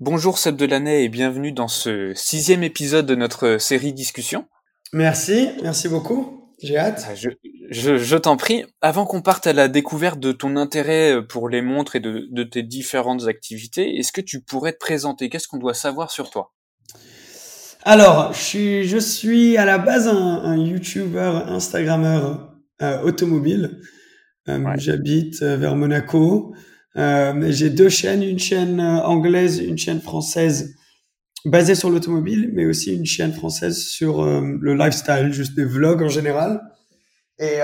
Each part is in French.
Bonjour Seb Delaney et bienvenue dans ce sixième épisode de notre série discussion. Merci, merci beaucoup. J'ai hâte. Ah, je, je, je t'en prie. Avant qu'on parte à la découverte de ton intérêt pour les montres et de, de tes différentes activités, est-ce que tu pourrais te présenter? Qu'est-ce qu'on doit savoir sur toi? Alors, je suis, je suis à la base un, un YouTuber, Instagrammeur euh, automobile. Euh, Ouais. J'habite euh, vers Monaco. Euh, j'ai deux chaînes, une chaîne euh, anglaise, une chaîne française basée sur l'automobile, mais aussi une chaîne française sur euh, le lifestyle, juste des vlogs en général. Et,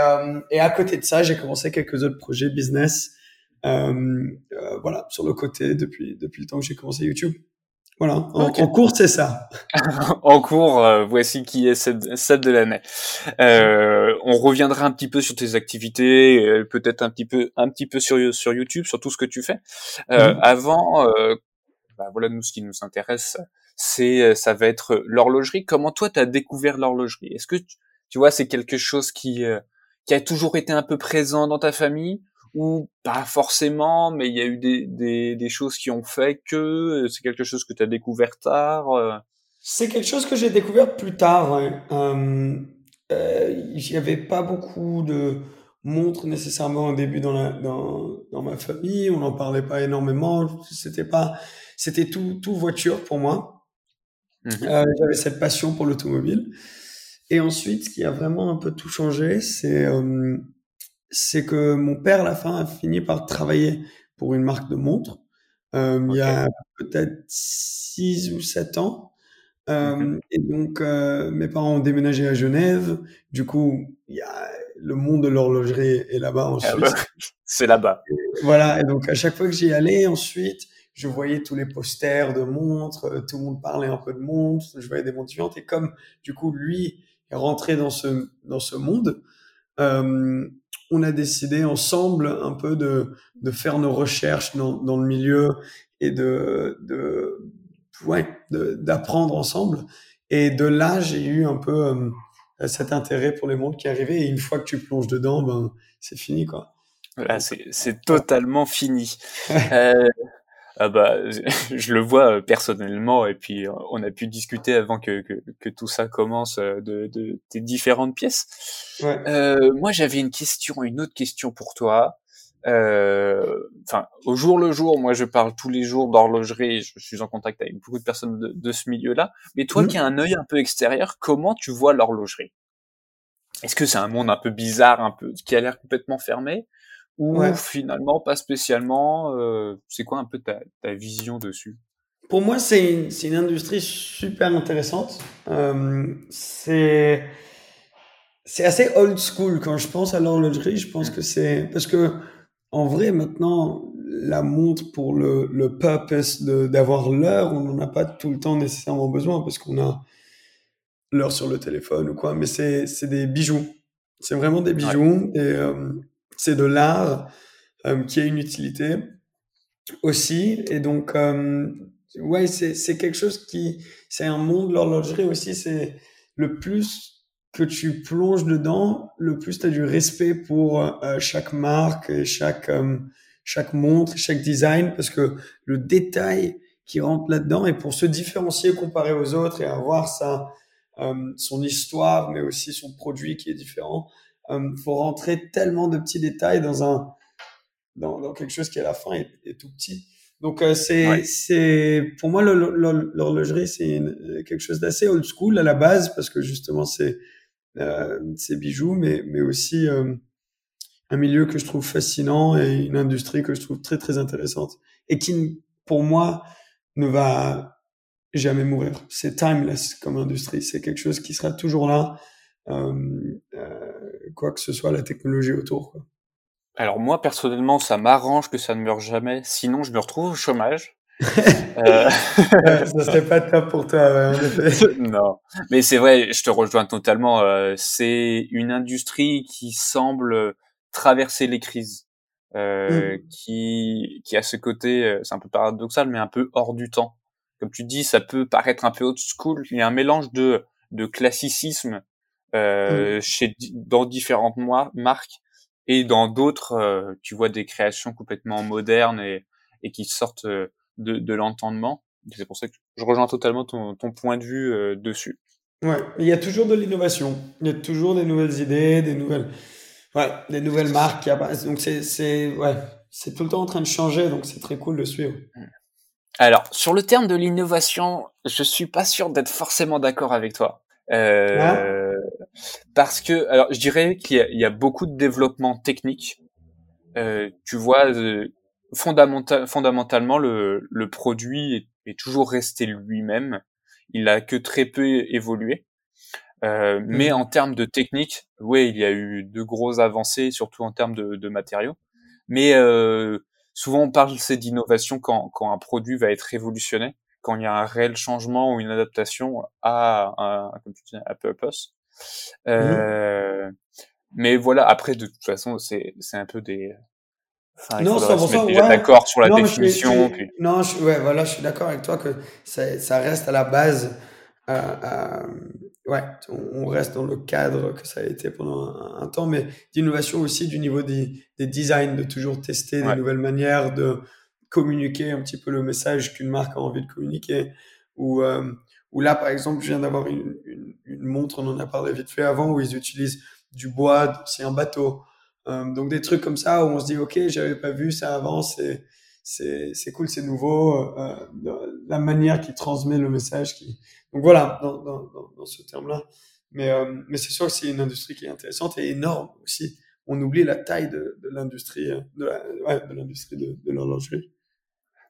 et à côté de ça, j'ai commencé quelques autres projets business, euh, voilà, sur le côté depuis depuis le temps que j'ai commencé YouTube. Voilà, en, cours, c'est ça. En cours, euh, voici qui est Seb, Seb Delaney. Euh, on reviendra un petit peu sur tes activités, euh, peut-être un petit peu, un petit peu sur sur YouTube, sur tout ce que tu fais. Euh, Mhm. Avant, euh, bah voilà, nous ce qui nous intéresse, c'est euh, ça va être l'horlogerie. Comment toi t'as découvert l'horlogerie? Est-ce que tu, tu vois c'est quelque chose qui euh, qui a toujours été un peu présent dans ta famille? Ou pas forcément, mais il y a eu des, des, des choses qui ont fait que euh, c'est quelque chose que tu as découvert tard. euh, C'est quelque chose que j'ai découvert plus tard. ouais. Euh, euh, il n'y avait pas beaucoup de montres nécessairement au début dans la, dans, dans ma famille. On n'en parlait pas énormément. C'était pas, c'était tout, tout voiture pour moi. Mhm. Euh, j'avais cette passion pour l'automobile. Et ensuite, ce qui a vraiment un peu tout changé, c'est euh, c'est que mon père, à la fin, a fini par travailler pour une marque de montres. Euh, Il y a peut-être six ou sept ans. Euh, et donc, euh, mes parents ont déménagé à Genève. Du coup, il y a le monde de l'horlogerie est là-bas en Ah Suisse. bah, c'est là-bas. Voilà, et donc à chaque fois que j'y allais, ensuite, je voyais tous les posters de montres, tout le monde parlait un peu de montres, je voyais des montres différentes, et comme du coup lui est rentré dans ce dans ce monde, on a décidé ensemble un peu de de faire nos recherches dans dans le milieu et de de ouais d'apprendre ensemble. Et de là, j'ai eu un peu euh, cet intérêt pour les montres qui arrivait. Et une fois que tu plonges dedans, ben c'est fini quoi. Là, c'est c'est totalement fini. Euh, ah bah, je le vois euh, personnellement et puis euh, on a pu discuter avant que, que, que tout ça commence euh, de, de tes différentes pièces. Ouais. Euh, moi, j'avais une question, une autre question pour toi. Euh, Enfin, au jour le jour, moi, je parle tous les jours d'horlogerie. Je suis en contact avec beaucoup de personnes de, de ce milieu-là. Mais toi, Mhm. qui as un œil un peu extérieur, comment tu vois l'horlogerie? Est-ce que c'est un monde un peu bizarre, un peu qui a l'air complètement fermé, ou Ouais. finalement pas spécialement euh, C'est quoi un peu ta, ta vision dessus? Pour moi, c'est une, c'est une industrie super intéressante. Euh, c'est c'est assez old school quand je pense à l'horlogerie. Je pense Mm. que c'est parce que en vrai maintenant la montre pour le, le purpose de d'avoir l'heure, on n'en a pas tout le temps nécessairement besoin parce qu'on a l'heure sur le téléphone ou quoi. Mais c'est c'est des bijoux. C'est vraiment des bijoux et euh, c'est de l'art euh, qui a une utilité aussi. Et donc, euh, ouais, c'est, quelque chose qui, c'est un monde, l'horlogerie aussi, c'est le plus que tu plonges dedans, le plus tu as du respect pour euh, chaque marque et chaque, euh, chaque montre, chaque design, parce que le détail qui rentre là-dedans, et pour se différencier comparé aux autres et avoir sa, euh, son histoire, mais aussi son produit qui est différent, euh, faut rentrer tellement de petits détails dans un, dans, dans quelque chose qui à la fin est, est tout petit. Donc euh, c'est Ouais. c'est pour moi l'horlogerie c'est quelque chose d'assez old school à la base parce que justement c'est euh, c'est bijoux mais mais aussi euh, un milieu que je trouve fascinant et une industrie que je trouve très très intéressante et qui pour moi ne va jamais mourir. C'est timeless comme industrie, c'est quelque chose qui sera toujours là euh, quoi que ce soit la technologie autour quoi. Alors moi personnellement, ça m'arrange que ça ne meure jamais. Sinon, je me retrouve au chômage. Euh, Ouais, ça serait pas top pour toi, ouais, en effet. non, mais c'est vrai, je te rejoins totalement. euh, c'est une industrie qui semble traverser les crises, euh, Mm. qui qui a ce côté, euh, c'est un peu paradoxal, mais un peu hors du temps. Comme tu dis, ça peut paraître un peu old school. Il y a un mélange de de classicisme euh, chez di- dans différentes marques et dans d'autres, euh, tu vois des créations complètement modernes et et qui sortent euh, de de l'entendement C'est pour ça que je rejoins totalement ton, ton point de vue euh, dessus. Ouais, il y a toujours de l'innovation. Il y a toujours des nouvelles idées, des nouvelles, ouais, des nouvelles marques. Donc c'est, c'est, ouais, c'est tout le temps en train de changer, donc c'est très cool de suivre. Alors, sur le terme de l'innovation, je suis pas sûr d'être forcément d'accord avec toi. Euh, ah. Parce que, alors, je dirais qu'il y, y, a beaucoup de développement technique. Euh, tu vois, euh, fondamental, fondamentalement, le, le produit est, est toujours resté lui-même. Il a que très peu évolué. Euh, mais mmh. en termes de technique, oui, il y a eu de grosses avancées, surtout en termes de, de matériaux. Mais euh, souvent, on parle d'innovation quand, quand un produit va être révolutionné, quand il y a un réel changement ou une adaptation à un, comme tu dis, à purpose. Euh, mmh. Mais voilà, après, de toute façon, c'est un peu des, Enfin, non, ça se mettre ouais. d'accord sur la non, définition. Je, puis... Non, je, ouais, voilà, je suis d'accord avec toi que ça, ça reste à la base. Euh, euh, ouais, on, reste dans le cadre que ça a été pendant un, un temps, mais d'innovation aussi du niveau des, des designs, de toujours tester ouais. des nouvelles manières de communiquer un petit peu le message qu'une marque a envie de communiquer. Ou, euh, ou là, par exemple, je viens d'avoir une, une, une, montre, on en a parlé vite fait avant, où ils utilisent du bois, c'est un bateau. Euh, donc des trucs comme ça où on se dit ok j'avais pas vu ça avant c'est c'est c'est cool c'est nouveau euh, la manière qui transmet le message qui donc voilà dans dans, dans, ce terme là mais euh, mais c'est sûr que c'est une industrie qui est intéressante et énorme aussi. On oublie la taille de, de l'industrie de ouais, de l'industrie de, de l'horlogerie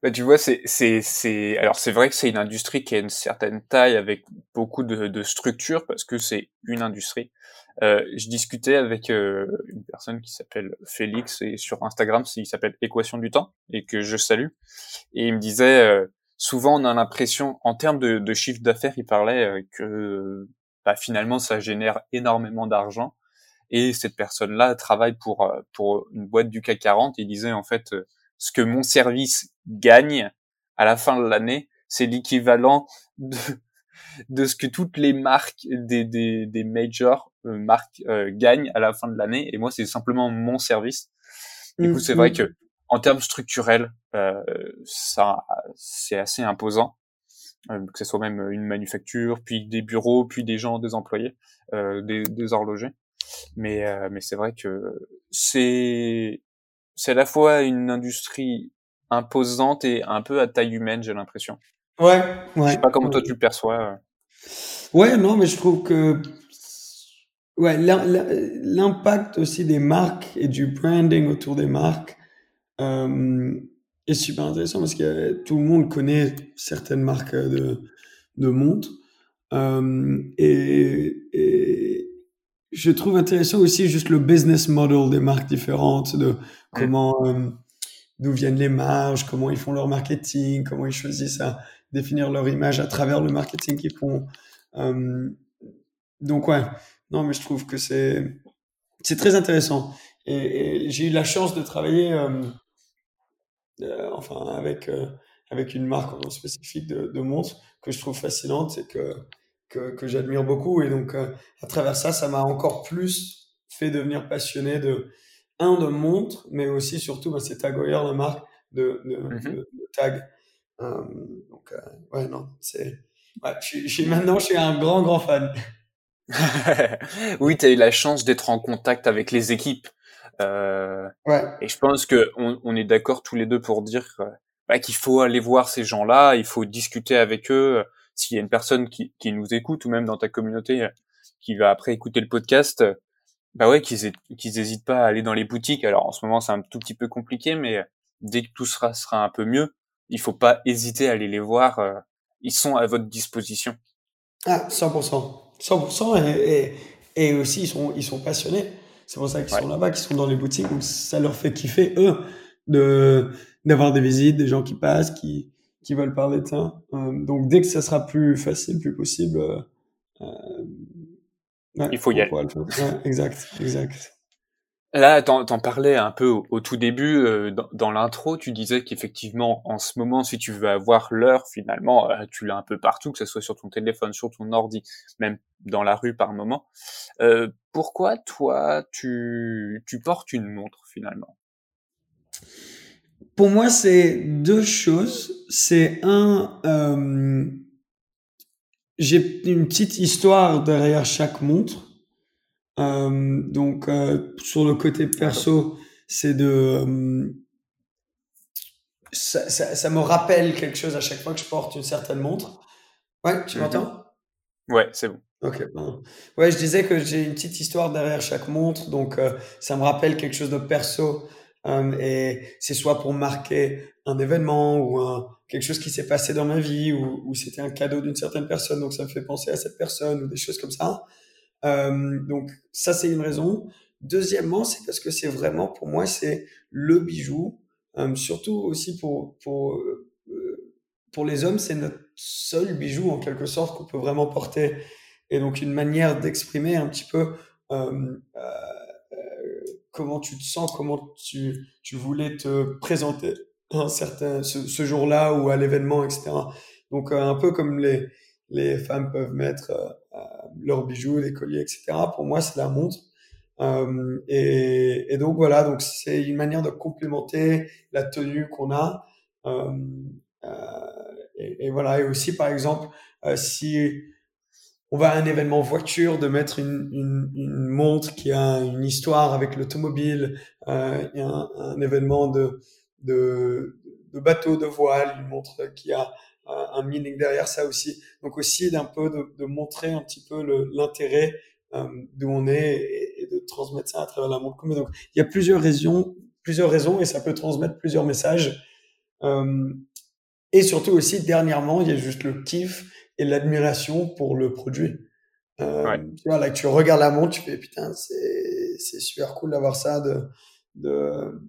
bah, tu vois, c'est, c'est, c'est, alors c'est vrai que c'est une industrie qui a une certaine taille avec beaucoup de, de structures parce que c'est une industrie. Euh, je discutais avec euh, une personne qui s'appelle Félix et sur Instagram, il s'appelle Équation du temps et que je salue. Et il me disait, euh, souvent on a l'impression, en termes de, de chiffre d'affaires, il parlait euh, que bah, finalement ça génère énormément d'argent. Et cette personne-là travaille pour euh, pour une boîte du CAC 40. Il disait en fait ce que mon service gagne à la fin de l'année, c'est l'équivalent de, de ce que toutes les marques des, des, des majors euh, marques euh, gagnent à la fin de l'année. Et moi, c'est simplement mon service. Du coup, c'est vrai mm-hmm. que en termes structurels, euh, ça, c'est assez imposant. Euh, que ce soit même une manufacture, puis des bureaux, puis des gens, des employés, euh, des, des horlogers. Mais, mais c'est vrai que c'est c'est à la fois une industrie imposante et un peu à taille humaine, j'ai l'impression. Ouais, ouais. Je sais pas comment toi tu le perçois. Ouais, non, mais je trouve que ouais, l'impact aussi des marques et du branding autour des marques euh, est super intéressant parce que tout le monde connaît certaines marques de, de montres. Euh, et, et, je trouve intéressant aussi juste le business model des marques différentes, de comment, euh, d'où viennent les marges, comment ils font leur marketing, comment ils choisissent à définir leur image à travers le marketing qu'ils font. Euh, donc ouais, non, mais je trouve que c'est c'est très intéressant. Et, j'ai eu la chance de travailler, euh, enfin avec avec une marque spécifique de, montres que je trouve fascinante et que que, que j'admire beaucoup. Et donc à travers ça, ça m'a encore plus fait devenir passionné de un de montres, mais aussi surtout bah, c'est Tag Heuer, la marque de, de, mm -hmm. de, de Tag. Euh, donc ouais non, c'est ouais, je, je, maintenant je suis un grand grand fan. oui, tu as eu la chance d'être en contact avec les équipes. Euh, ouais. Et je pense que on, on est d'accord tous les deux pour dire bah, qu'il faut aller voir ces gens-là, il faut discuter avec eux. S'il y a une personne qui, qui, nous écoute ou même dans ta communauté qui va après écouter le podcast, bah ouais, qu'ils qu'ils hésitent pas à aller dans les boutiques. Alors en ce moment c'est un tout petit peu compliqué, mais dès que tout sera sera un peu mieux, il faut pas hésiter à aller les voir. Ils sont à votre disposition. Ah, 100%. 100% et, et, et, aussi ils sont, ils sont passionnés. C'est pour ça qu'ils ouais. sont là-bas, qu'ils sont dans les boutiques. Donc ça leur fait kiffer, eux, de, d'avoir des visites, des gens qui passent, qui, qui veulent parler de ça. Euh, donc dès que ça sera plus facile, plus possible, euh, ouais, il faut y aller. Ouais, exact, exact. Là, t'en, t'en parlais un peu au, au tout début, euh, dans, dans, l'intro, tu disais qu'effectivement, en ce moment, si tu veux avoir l'heure, finalement, euh, tu l'as un peu partout, que ce soit sur ton téléphone, sur ton ordi, même dans la rue par moment. Euh, pourquoi, toi, tu, tu portes une montre, finalement? Pour moi, c'est deux choses. C'est un, euh, j'ai une petite histoire derrière chaque montre. Euh, donc, euh, sur le côté perso, c'est de, euh, ça, ça, ça, me rappelle quelque chose à chaque fois que je porte une certaine montre. Ouais, tu mhm. m'entends? Ouais, c'est bon. Ok, Ouais, je disais que j'ai une petite histoire derrière chaque montre, donc ça me rappelle quelque chose de perso. Euh, et c'est soit pour marquer un événement ou un, quelque chose qui s'est passé dans ma vie ou, ou c'était un cadeau d'une certaine personne, donc ça me fait penser à cette personne ou des choses comme ça. Euh, donc ça, c'est une raison. Deuxièmement, c'est parce que c'est vraiment, pour moi, c'est le bijou. Euh, surtout aussi pour, pour, pour les hommes, c'est notre seul bijou en quelque sorte qu'on peut vraiment porter. Et donc une manière d'exprimer un petit peu comment tu te sens, comment tu, tu voulais te présenter un certain, ce, ce jour-là ou à l'événement, etc. Donc un peu comme les, les femmes peuvent mettre euh, leurs bijoux, les colliers, etc. Pour moi, c'est la montre. Euh, et, et, donc voilà, donc c'est une manière de complémenter la tenue qu'on a. Euh, euh et, voilà, et aussi par exemple, euh, si on va à un événement voiture, de mettre une, une, montre qui a une histoire avec l'automobile, euh, un, événement de, de, bateau, de voile, une montre qui a un meaning derrière ça aussi. Donc aussi d'un peu de, montrer un petit peu l'intérêt euh, d'où on est et, et, de transmettre ça à travers la montre. Donc il y a plusieurs raisons, plusieurs raisons et ça peut transmettre plusieurs messages. Euh, et surtout aussi dernièrement, il y a juste le kiff et l'admiration pour le produit. Euh, ouais. Tu vois là, que tu regardes la montre, tu fais putain, c'est c'est super cool d'avoir ça, de de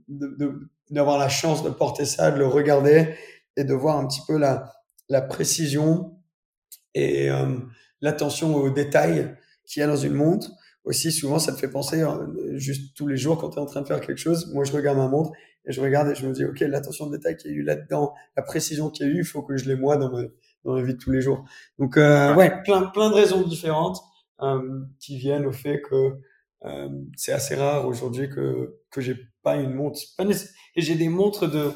d'avoir la chance de porter ça, de le regarder et de voir un petit peu la la précision et euh, l'attention aux détails qu'il y a dans une montre. Aussi, souvent, ça te fait penser, euh, juste tous les jours, quand tu es en train de faire quelque chose, moi, je regarde ma montre et je regarde et je me dis, OK, l'attention au détail qu'il y a eu là-dedans, la précision qu'il y a eu, il faut que je l'ai moi dans ma, dans ma vie de tous les jours. Donc, euh, ouais, plein, plein de raisons différentes euh, qui viennent au fait que euh, c'est assez rare aujourd'hui que, que j'ai pas une montre. Pas et j'ai des montres de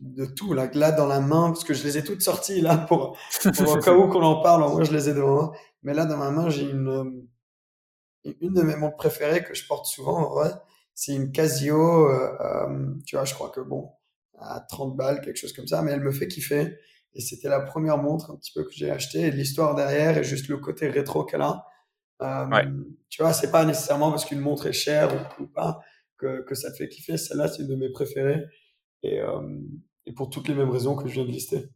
de tout là, là dans la main parce que je les ai toutes sorties là pour, pour au cas où qu'on en parle moi je les ai devant moi mais là dans ma main j'ai une euh, une de mes montres préférées que je porte souvent ouais, c'est une Casio tu vois je crois que bon à 30 balles quelque chose comme ça mais elle me fait kiffer et c'était la première montre un petit peu que j'ai acheté et l'histoire derrière et juste le côté rétro qu'elle a euh, ouais. tu vois c'est pas nécessairement parce qu'une montre est chère ou, ou pas que, que ça te fait kiffer celle-là c'est une de mes préférées et, euh, et pour toutes les mêmes raisons que je viens de lister.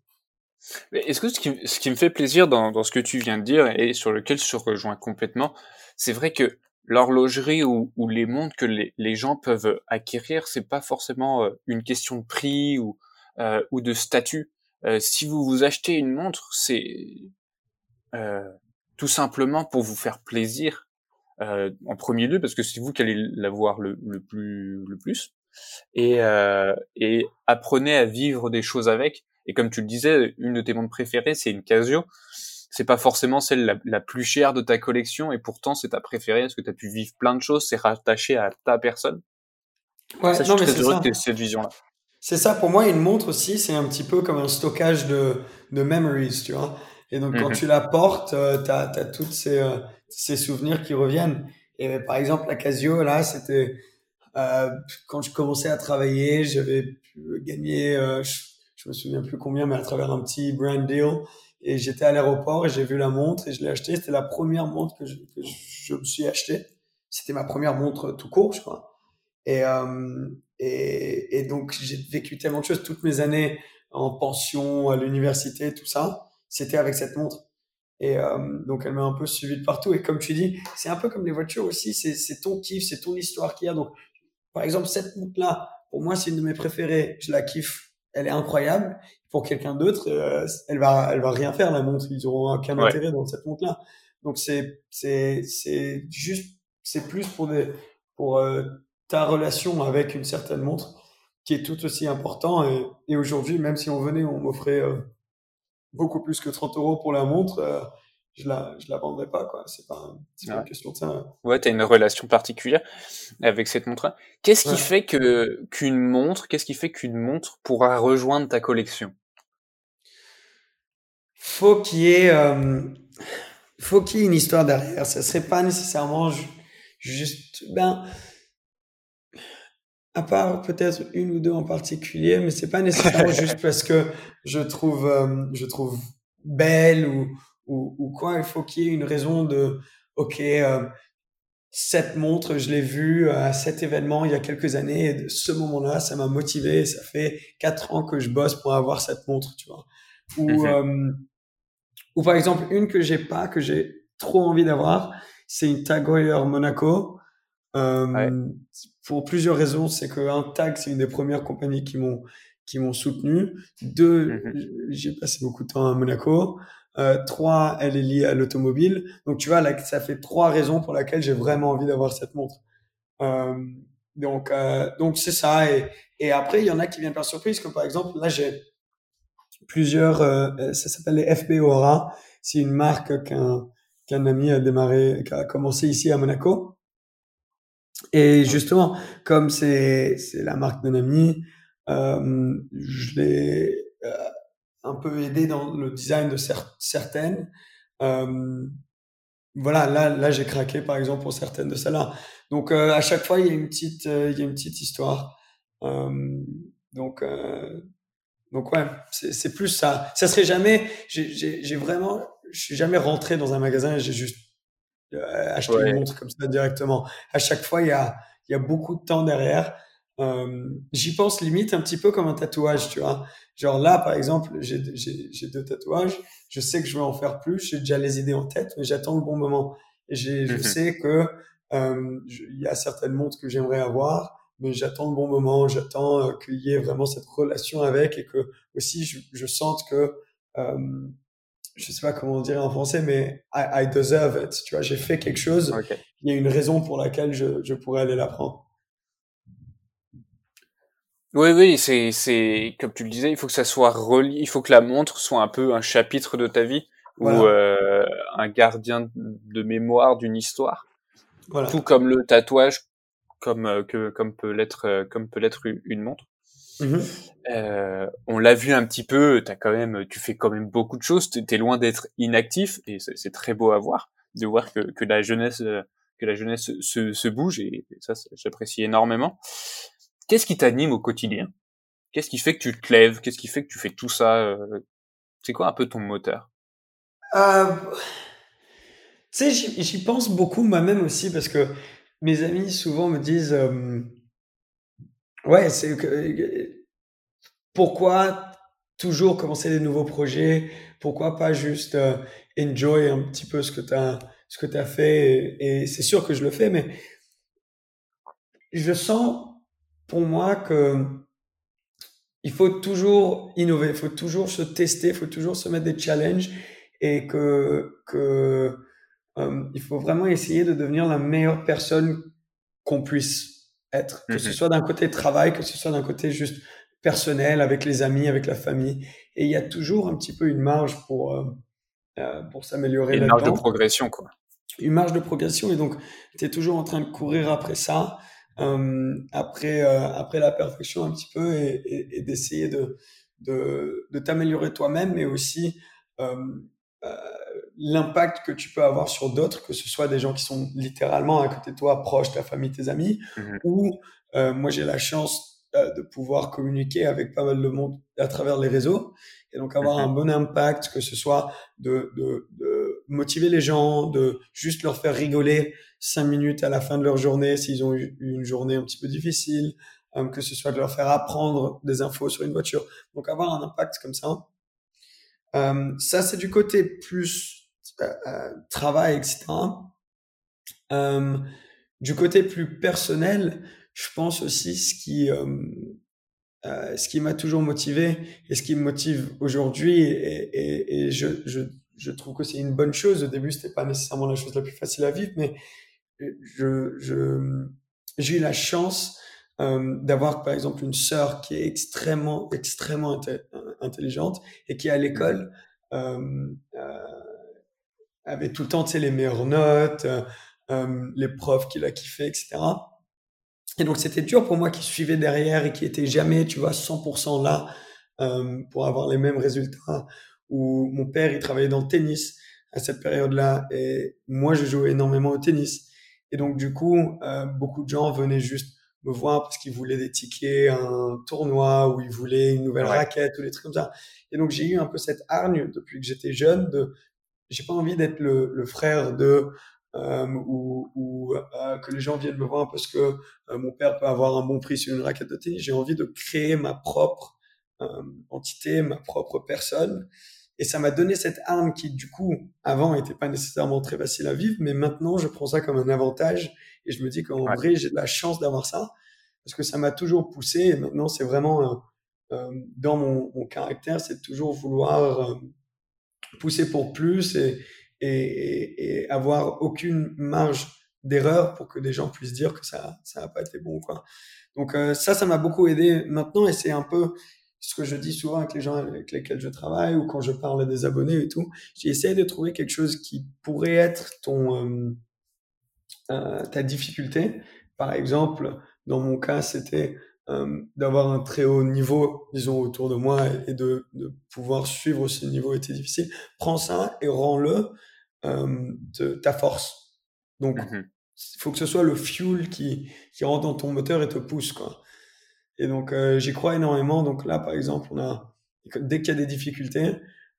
Est-ce que ce qui, ce qui, me fait plaisir dans, dans, ce que tu viens de dire et sur lequel je rejoins complètement, c'est vrai que l'horlogerie ou, ou, les montres que les, les, gens peuvent acquérir, c'est pas forcément euh, une question de prix ou, euh, ou de statut. Euh, si vous vous achetez une montre, c'est euh, tout simplement pour vous faire plaisir euh, en premier lieu parce que c'est vous qui allez l'avoir le, le, plus le plus et, euh, et apprenez à vivre des choses avec. Et comme tu le disais, une de tes montres préférées, c'est une Casio. C'est pas forcément celle la, plus chère de ta collection, et pourtant c'est ta préférée parce que tu as pu vivre plein de choses, c'est rattaché à ta personne. Ouais, ça, je suis très heureux que cette vision-là. C'est ça, pour moi, une montre aussi, c'est un petit peu comme un stockage de, de memories, tu vois. Et donc, quand mm -hmm. tu la portes, euh, tu as, as tous ces, euh, ces souvenirs qui reviennent. Et par exemple, la Casio, là, c'était euh, quand je commençais à travailler, j'avais gagné, euh, je, je, me souviens plus combien, mais à travers un petit brand deal. Et j'étais à l'aéroport et j'ai vu la montre et je l'ai achetée. C'était la première montre que je, que je me suis acheté C'était ma première montre tout court, je crois. Et, euh, et, et donc j'ai vécu tellement de choses toutes mes années en pension, à l'université, tout ça. C'était avec cette montre. Et euh, donc elle m'a un peu suivi de partout. Et comme tu dis, c'est un peu comme les voitures aussi. C'est ton kiff, c'est ton histoire qu'il y a. Donc par exemple, cette montre-là, pour moi, c'est une de mes préférées. Je la kiffe. Elle est incroyable. Pour quelqu'un d'autre, euh, elle va, elle va rien faire, la montre. Ils auront aucun ouais. intérêt dans cette montre-là. Donc, c'est, c'est, c'est juste, c'est plus pour des, pour euh, ta relation avec une certaine montre qui est tout aussi important. Et, et aujourd'hui, même si on venait, on m'offrait euh, beaucoup plus que 30 euros pour la montre, euh, je la, je la vendrai pas, quoi. C'est pas, c'est pas une question de ça. Ouais, t'as une relation particulière avec cette montre-là. Qu'est-ce qui fait que, qu'une montre, qu'est-ce qui fait qu'une montre pourra rejoindre ta collection? Faut qu'il y ait, euh, faut qu'il y ait une histoire derrière. Ça serait pas nécessairement juste, ben, à part peut-être une ou deux en particulier, mais c'est pas nécessairement juste parce que je trouve, euh, je trouve belle ou, ou, ou quoi. Il faut qu'il y ait une raison de, ok, euh, cette montre, je l'ai vue à cet événement il y a quelques années et de ce moment-là, ça m'a motivé. Ça fait quatre ans que je bosse pour avoir cette montre, tu vois. Ou, euh, ou par exemple, une que j'ai pas, que j'ai trop envie d'avoir, c'est une Tag Heuer Monaco. Euh, Pour plusieurs raisons, c'est que un Tag, c'est une des premières compagnies qui m'ont qui m'ont soutenu. Deux, mhm. j'ai passé beaucoup de temps à Monaco. Euh, trois, elle est liée à l'automobile. Donc tu vois, là, ça fait trois raisons pour lesquelles j'ai vraiment envie d'avoir cette montre. Euh, donc euh, donc c'est ça. Et, et après, il y en a qui viennent par surprise, comme par exemple, là j'ai plusieurs, ça s'appelle les FB Aura. C'est une marque qu'un qu'un ami a démarré, qui a commencé ici à Monaco. Et justement, comme c'est c'est la marque d'un ami, euh, je l'ai euh, un peu aidé dans le design de certaines. Euh, voilà, là, là, j'ai craqué par exemple pour certaines de celles-là. Donc euh, à chaque fois, il y a une petite, il y a une petite histoire. donc donc ouais, c'est plus ça. Ça serait jamais. J'ai vraiment, je suis jamais rentré dans un magasin j'ai juste acheté une montre comme ça directement. À chaque fois, il y a il y a beaucoup de temps derrière. Euh, J'y pense limite un petit peu comme un tatouage, tu vois. Genre là, par exemple, j'ai deux tatouages. Je sais que je vais en faire plus. J'ai déjà les idées en tête, mais j'attends le bon moment. Et je mhm. sais que euh, il y a certaines montres que j'aimerais avoir, mais j'attends le bon moment. J'attends euh, qu'il y ait vraiment cette relation avec et que aussi je, je sente que euh, je sais pas comment dire en français, mais I, I deserve it. Tu vois, j'ai fait quelque chose. Il y a une raison pour laquelle je, je pourrais aller la prendre. Oui, oui, c'est, c'est, comme tu le disais, il faut que ça soit relié, il faut que la montre soit un peu un chapitre de ta vie ou euh, un gardien de mémoire d'une histoire. Voilà. Tout comme le tatouage, comme euh, que comme peut l'être, euh, comme peut l'être une montre. Mm-hmm. Euh, on l'a vu un petit peu. T'as quand même, tu fais quand même beaucoup de choses. T'es loin d'être inactif et c'est très beau à voir de voir que, que la jeunesse, que la jeunesse se, se bouge et ça, j'apprécie énormément. Qu'est-ce qui t'anime au quotidien? Qu'est-ce qui fait que tu te lèves? Qu'est-ce qui fait que tu fais tout ça euh, C'est quoi un peu ton moteur? Euh, Tu sais, j'y pense beaucoup moi-même aussi parce que mes amis souvent me disent euh, Ouais, c'est que pourquoi toujours commencer des nouveaux projets? Pourquoi pas juste enjoy un petit peu ce que tu ce que tu fait? Et c'est sûr que je le fais mais je sens pour moi que il faut toujours innover, il faut toujours se tester, il faut toujours se mettre des challenges et que, que euh, il faut vraiment essayer de devenir la meilleure personne qu'on puisse être, que ce mhm. soit d'un côté travail, que ce soit d'un côté juste personnel, avec les amis, avec la famille. Et il y a toujours un petit peu une marge pour, euh, euh pour s'améliorer. Une marge de progression, quoi. Une marge de progression. Et donc, tu es toujours en train de courir après ça. Euh, après, euh, après la perfection un petit peu et, et, et d'essayer de, de, de t'améliorer toi-même, mais aussi l'impact que tu peux avoir sur d'autres, que ce soit des gens qui sont littéralement à côté de toi, proches, ta famille, tes amis, mhm. ou moi j'ai la chance de pouvoir communiquer avec pas mal de monde à travers les réseaux et donc avoir un mhm. bon impact, que ce soit de, de, de motiver les gens, de juste leur faire rigoler cinq minutes à la fin de leur journée s'ils ont eu une journée un petit peu difficile, euh, que ce soit de leur faire apprendre des infos sur une voiture. Donc avoir un impact comme ça. Euh, ça, c'est du côté plus euh, euh travail, etc. Euh, du côté plus personnel, je pense aussi ce qui ce qui m'a toujours motivé et ce qui me motive aujourd'hui et, et, et je, je, je trouve que c'est une bonne chose. Au début, c'était pas nécessairement la chose la plus facile à vivre, mais je, je, j'ai eu la chance euh, d'avoir par exemple une sœur qui est extrêmement extrêmement intelligente et qui à l'école euh, euh, avait tout le temps, tu sais, les meilleures notes, les profs qu'il a kiffé, etc. Et donc, c'était dur pour moi qui suivait derrière et qui était jamais, tu vois, 100% là pour avoir les mêmes résultats. Ou mon père, il travaillait dans le tennis à cette période-là et moi, je jouais énormément au tennis. Et donc, du coup, beaucoup de gens venaient juste me voir parce qu'ils voulaient des tickets, un tournoi ou ils voulaient une nouvelle raquette ou des trucs comme ça. Et donc j'ai eu un peu cette hargne depuis que j'étais jeune de j'ai pas envie d'être le, le, frère de euh, ou, ou euh, que les gens viennent me voir parce que euh, mon père peut avoir un bon prix sur une raquette de tennis. J'ai envie de créer ma propre euh, entité, ma propre personne. Et ça m'a donné cette arme qui, du coup, avant, n'était pas nécessairement très facile à vivre, mais maintenant, je prends ça comme un avantage et je me dis qu'en vrai, j'ai de la chance d'avoir ça parce que ça m'a toujours poussé. Et maintenant, c'est vraiment euh, euh dans mon, mon caractère, c'est toujours vouloir euh, pousser pour plus et, et, et, avoir aucune marge d'erreur pour que des gens puissent dire que ça ça n'a pas été bon quoi. Donc euh, ça ça m'a beaucoup aidé maintenant et c'est un peu ce que je dis souvent avec les gens avec lesquels je travaille ou quand je parle des abonnés et tout, j'essaie de trouver quelque chose qui pourrait être ton euh, ta difficulté. Par exemple, dans mon cas, c'était euh, d'avoir un très haut niveau, disons, autour de moi et de, de pouvoir suivre ce niveau était difficile. Prends ça et rends-le euh, ta force. Donc, mmh il faut que ce soit le fuel qui, qui rentre dans ton moteur et te pousse, quoi. Et donc, euh, j'y crois énormément. Donc là, par exemple, on a, dès qu'il y a des difficultés,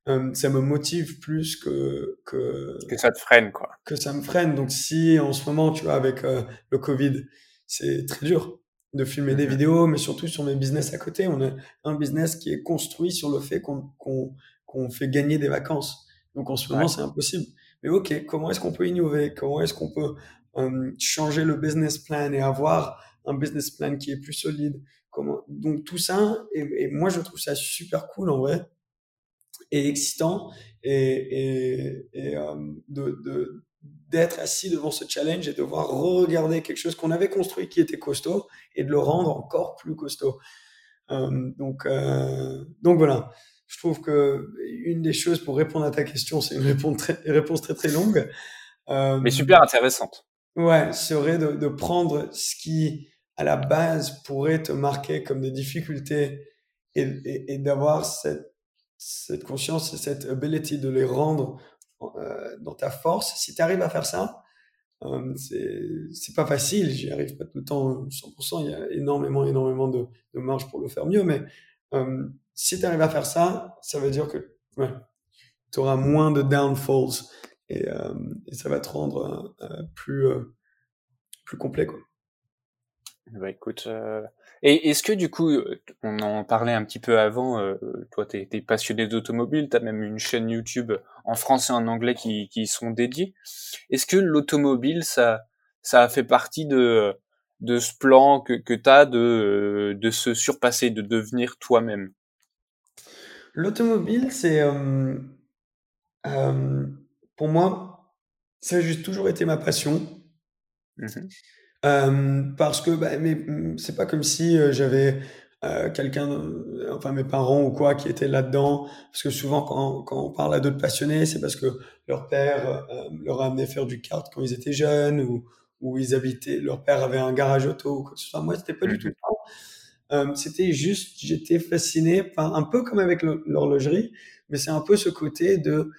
euh, ça me motive plus que, que que ça te freine quoi. Que ça me freine. Donc si en ce moment, tu vois, avec euh, le Covid, c'est très dur de filmer des mhm. vidéos, mais surtout sur mes business à côté. On a un business qui est construit sur le fait qu'on qu'on qu'on fait gagner des vacances. Donc en ce moment, c'est impossible. Mais ok, comment est-ce qu'on peut innover? Comment est-ce qu'on peut euh, changer le business plan et avoir un business plan qui est plus solide? Comment Donc tout ça, et, et moi je trouve ça super cool en vrai et excitant et, et, et euh, de, de, d'être assis devant ce challenge et de voir regarder quelque chose qu'on avait construit qui était costaud et de le rendre encore plus costaud. Euh, donc, euh, donc voilà. Je trouve que une des choses pour répondre à ta question, c'est une réponse très, réponse très très longue. Euh, Mais super intéressante. Ouais, serait de, de prendre ce qui à la base pourrait te marquer comme des difficultés et, et, et d'avoir cette cette conscience et cette ability de les rendre euh, dans ta force. Si tu arrives à faire ça, euh, c'est pas facile, j'y arrive pas tout le temps 100%, il y a énormément, énormément de, marge pour le faire mieux, mais euh, si tu arrives à faire ça, ça veut dire que tu auras moins de downfalls et, et ça va te rendre plus, plus complet. Quoi. Bah écoute, et est-ce que du coup, euh, on en parlait un petit peu avant, euh, toi tu es, passionné d'automobile, tu as même une chaîne YouTube en français et en anglais qui, qui sont dédiés. Est-ce que l'automobile, ça, ça a fait partie de, de ce plan que, que tu as de, de se surpasser, de devenir toi-même? L'automobile, c'est... Euh, euh, pour moi, ça a juste toujours été ma passion. Mmh euh, parce que bah, mais mmh, c'est pas comme si euh, j'avais euh, quelqu'un, enfin mes parents ou quoi, qui étaient là-dedans. Parce que souvent, quand, quand on parle à d'autres passionnés, c'est parce que leur père leur a amené faire du kart quand ils étaient jeunes ou, ou ils habitaient, leur père avait un garage auto ou quoi que ce soit. Moi, c'était pas du tout le cas. c'était juste, j'étais fasciné par un peu comme avec l'horlogerie, mais c'est un peu ce côté de,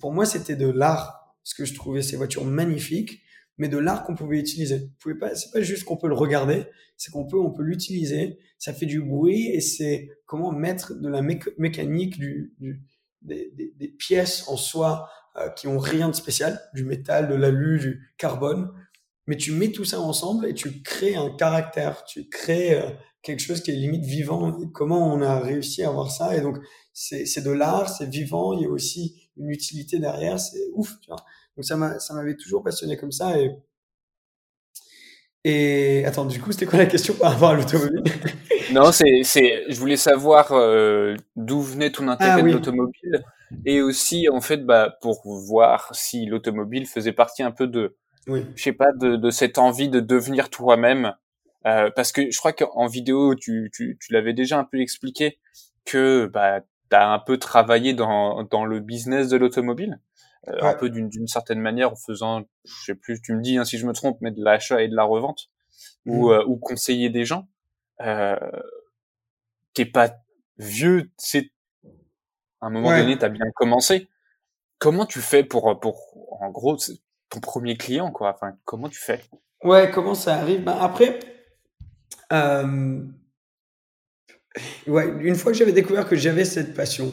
pour moi, c'était de l'art, parce que je trouvais ces voitures magnifiques mais de l'art qu'on pouvait utiliser. Vous pouvez pas, c'est pas juste qu'on peut le regarder, c'est qu'on peut, on peut l'utiliser. Ça fait du bruit et c'est comment mettre de la mécanique, du, du des, des, pièces en soi euh, qui ont rien de spécial, du métal, de l'alu, du carbone, mais tu mets tout ça ensemble et tu crées un caractère, tu crées euh, quelque chose qui est limite vivant. Comment on a réussi à avoir ça? Et donc c'est de l'art, c'est vivant. Il y a aussi une utilité derrière. C'est ouf, tu vois. Donc ça m'a, ça m'avait toujours passionné comme ça. Et, et attends, du coup, c'était quoi la question par rapport à l'automobile? Non, c'est, c'est, je voulais savoir euh, d'où venait ton intérêt ah de l'automobile et aussi en fait, bah, pour voir si l'automobile faisait partie un peu de, oui. je sais pas, de, de cette envie de devenir toi-même. Euh, parce que je crois qu'en vidéo, tu, tu, tu l'avais déjà un peu expliqué que bah, tu as un peu travaillé dans, dans le business de l'automobile. Un peu d'une certaine manière en faisant, je sais plus, tu me dis hein, si je me trompe, mais de l'achat et de la revente ou, mmh. ou conseiller des gens. Euh, t'es pas vieux, c'est à un moment donné, t'as bien commencé. Comment tu fais pour, pour en gros, ton premier client, quoi? Enfin, comment tu fais? Ouais, comment ça arrive? Ben Après, euh, ouais, une fois que j'avais découvert que j'avais cette passion,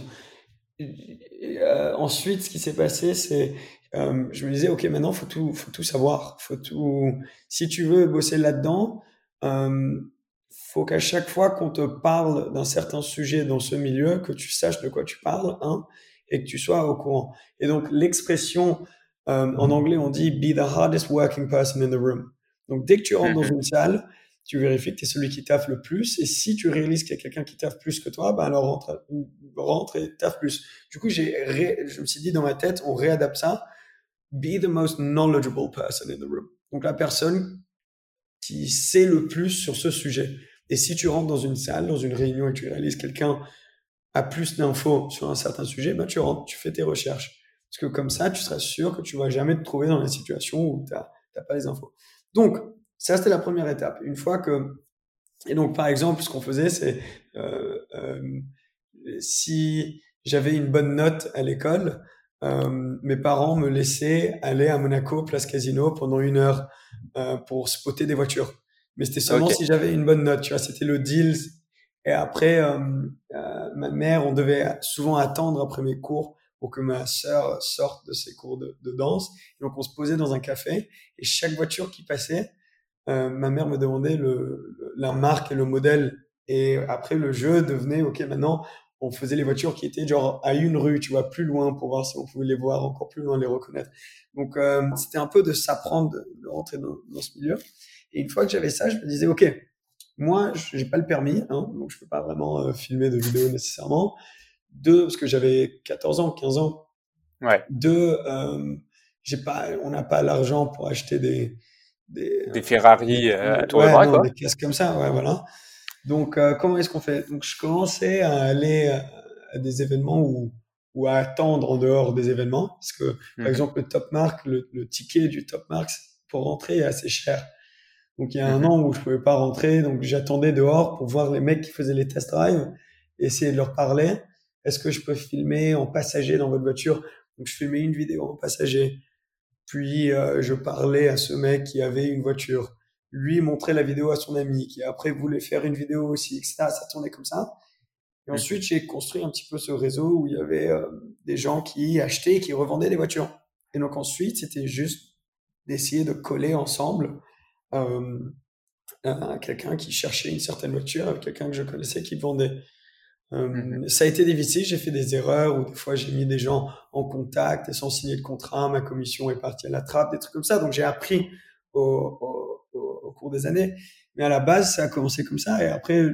euh, ensuite, ce qui s'est passé, c'est euh, je me disais, ok, maintenant, faut tout, faut tout savoir, faut tout. Si tu veux bosser là-dedans, euh, faut qu'à chaque fois qu'on te parle d'un certain sujet dans ce milieu, que tu saches de quoi tu parles, hein, et que tu sois au courant. Et donc, l'expression, euh, en anglais, on dit be the hardest working person in the room. Donc, dès que tu rentres dans une salle, tu vérifies que tu es celui qui taffe le plus. Et si tu réalises qu'il y a quelqu'un qui taffe plus que toi, ben alors rentre, rentre et taffe plus. Du coup, j'ai je me suis dit dans ma tête, on réadapte ça. Be the most knowledgeable person in the room. Donc la personne qui sait le plus sur ce sujet. Et si tu rentres dans une salle, dans une réunion et tu réalises quelqu'un a plus d'infos sur un certain sujet, ben tu rentres, tu fais tes recherches. Parce que comme ça, tu seras sûr que tu vas jamais te trouver dans la situation où tu n'as pas les infos. Donc, ça, c'était la première étape. Une fois que... Et donc, par exemple, ce qu'on faisait, c'est euh, euh, si j'avais une bonne note à l'école, euh, mes parents me laissaient aller à Monaco, place Casino, pendant une heure euh, pour spotter des voitures. Mais c'était seulement si j'avais une bonne note, tu vois, c'était le deal. Et après, euh, euh, ma mère, on devait souvent attendre après mes cours pour que ma sœur sorte de ses cours de, de danse. donc, on se posait dans un café et chaque voiture qui passait, euh, ma mère me demandait le, la marque et le modèle. Et après, le jeu devenait, OK, maintenant, on faisait les voitures qui étaient genre à une rue, tu vois, plus loin pour voir si on pouvait les voir encore plus loin, les reconnaître. Donc, euh, c'était un peu de s'apprendre, de, rentrer dans, dans, ce milieu. Et une fois que j'avais ça, je me disais, OK, moi, j'ai pas le permis, hein, donc je peux pas vraiment euh, filmer de vidéos nécessairement. Deux, parce que j'avais 14 ans, 15 ans. Ouais. Deux, euh, j'ai pas, on n'a pas l'argent pour acheter des, des, des Ferrari euh, à toi ouais, non, des caisses comme ça, ouais, voilà. Donc, euh, comment est-ce qu'on fait? Donc, je commençais à aller à, des événements ou, ou à attendre en dehors des événements, parce que, par mhm. exemple, le Top Mark, le, le, ticket du Top Mark pour rentrer est assez cher. Donc, il y a un mhm. an où je pouvais pas rentrer, donc j'attendais dehors pour voir les mecs qui faisaient les test drives, essayer de leur parler. Est-ce que je peux filmer en passager dans votre voiture? Donc, je filmais une vidéo en passager. Puis euh, je parlais à ce mec qui avait une voiture. Lui montrait la vidéo à son ami qui après voulait faire une vidéo aussi, etc. Ça tournait comme ça. Et ensuite, j'ai construit un petit peu ce réseau où il y avait euh, des gens qui achetaient et qui revendaient des voitures. Et donc ensuite, c'était juste d'essayer de coller ensemble euh, quelqu'un qui cherchait une certaine voiture avec quelqu'un que je connaissais qui vendait. Euh, mhm. Ça a été difficile, j'ai fait des erreurs ou des fois j'ai mis des gens en contact et sans signer de contrat, ma commission est partie à la trappe, des trucs comme ça. Donc j'ai appris au, au, au, cours des années. Mais à la base, ça a commencé comme ça. Et après,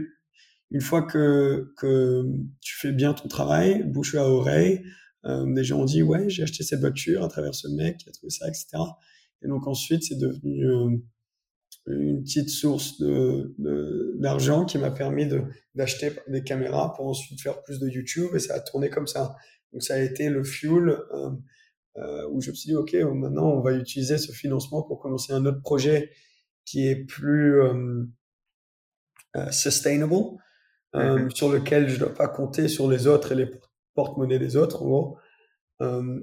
une fois que, que tu fais bien ton travail, bouche à oreille, euh, des gens ont dit ouais, j'ai acheté cette voiture à travers ce mec qui a trouvé ça, etc. Et donc ensuite, c'est devenu euh, une petite source de, d'argent qui m'a permis de, d'acheter des caméras pour ensuite faire plus de YouTube et ça a tourné comme ça. Donc ça a été le fuel euh, euh, où je me suis dit ok maintenant on va utiliser ce financement pour commencer un autre projet qui est plus euh, euh sustainable euh, mm-hmm. sur lequel je dois pas compter sur les autres et les porte-monnaies des autres en gros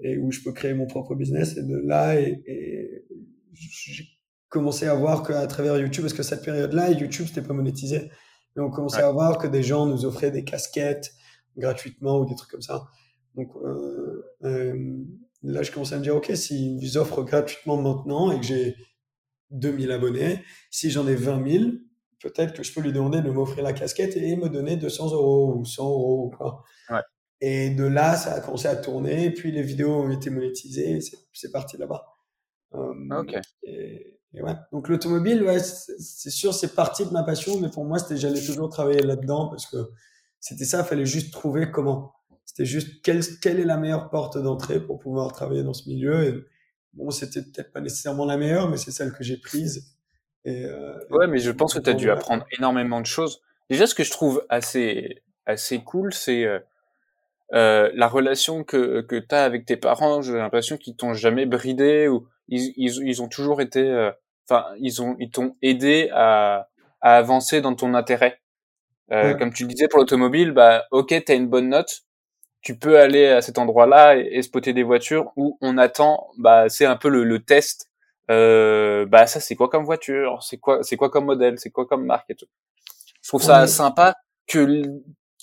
et où je peux créer mon propre business et de là et, et j'ai commençait à voir qu'à travers YouTube, parce que cette période-là, YouTube, c'était pas monétisé, mais on commençait à voir que des gens nous offraient des casquettes gratuitement ou des trucs comme ça. Donc euh, euh, là, je commençais à me dire, OK, s'ils vous offrent gratuitement maintenant et que j'ai 2000 abonnés, si j'en ai 20 000, peut-être que je peux lui demander de m'offrir la casquette et me donner 200 euros ou 100 euros ou quoi. Ouais. Et de là, ça a commencé à tourner, puis les vidéos ont été monétisées, c'est parti là-bas. Euh, ok. Et, et ouais. Donc l'automobile, ouais, c'est sûr, c'est partie de ma passion, mais pour moi, c'était j'allais toujours travailler là-dedans parce que c'était ça, il fallait juste trouver comment. C'était juste quelle, quelle est la meilleure porte d'entrée pour pouvoir travailler dans ce milieu. Et bon, c'était peut-être pas nécessairement la meilleure, mais c'est celle que j'ai prise. Et, euh, ouais, mais je pense que tu as dû apprendre énormément de choses. Déjà, ce que je trouve assez assez cool, c'est euh, euh, la relation que que t'as avec tes parents, j'ai l'impression qu'ils t'ont jamais bridé ou ils ils, ils ont toujours été, euh, enfin ils ont ils t'ont aidé à à avancer dans ton intérêt. Euh, Comme tu le disais pour l'automobile, bah ok, t'as une bonne note, tu peux aller à cet endroit-là et, spotter des voitures où on attend, bah c'est un peu le, le test. Euh, bah ça c'est quoi comme voiture, c'est quoi c'est quoi comme modèle, c'est quoi comme marque et tout. Je trouve ça sympa que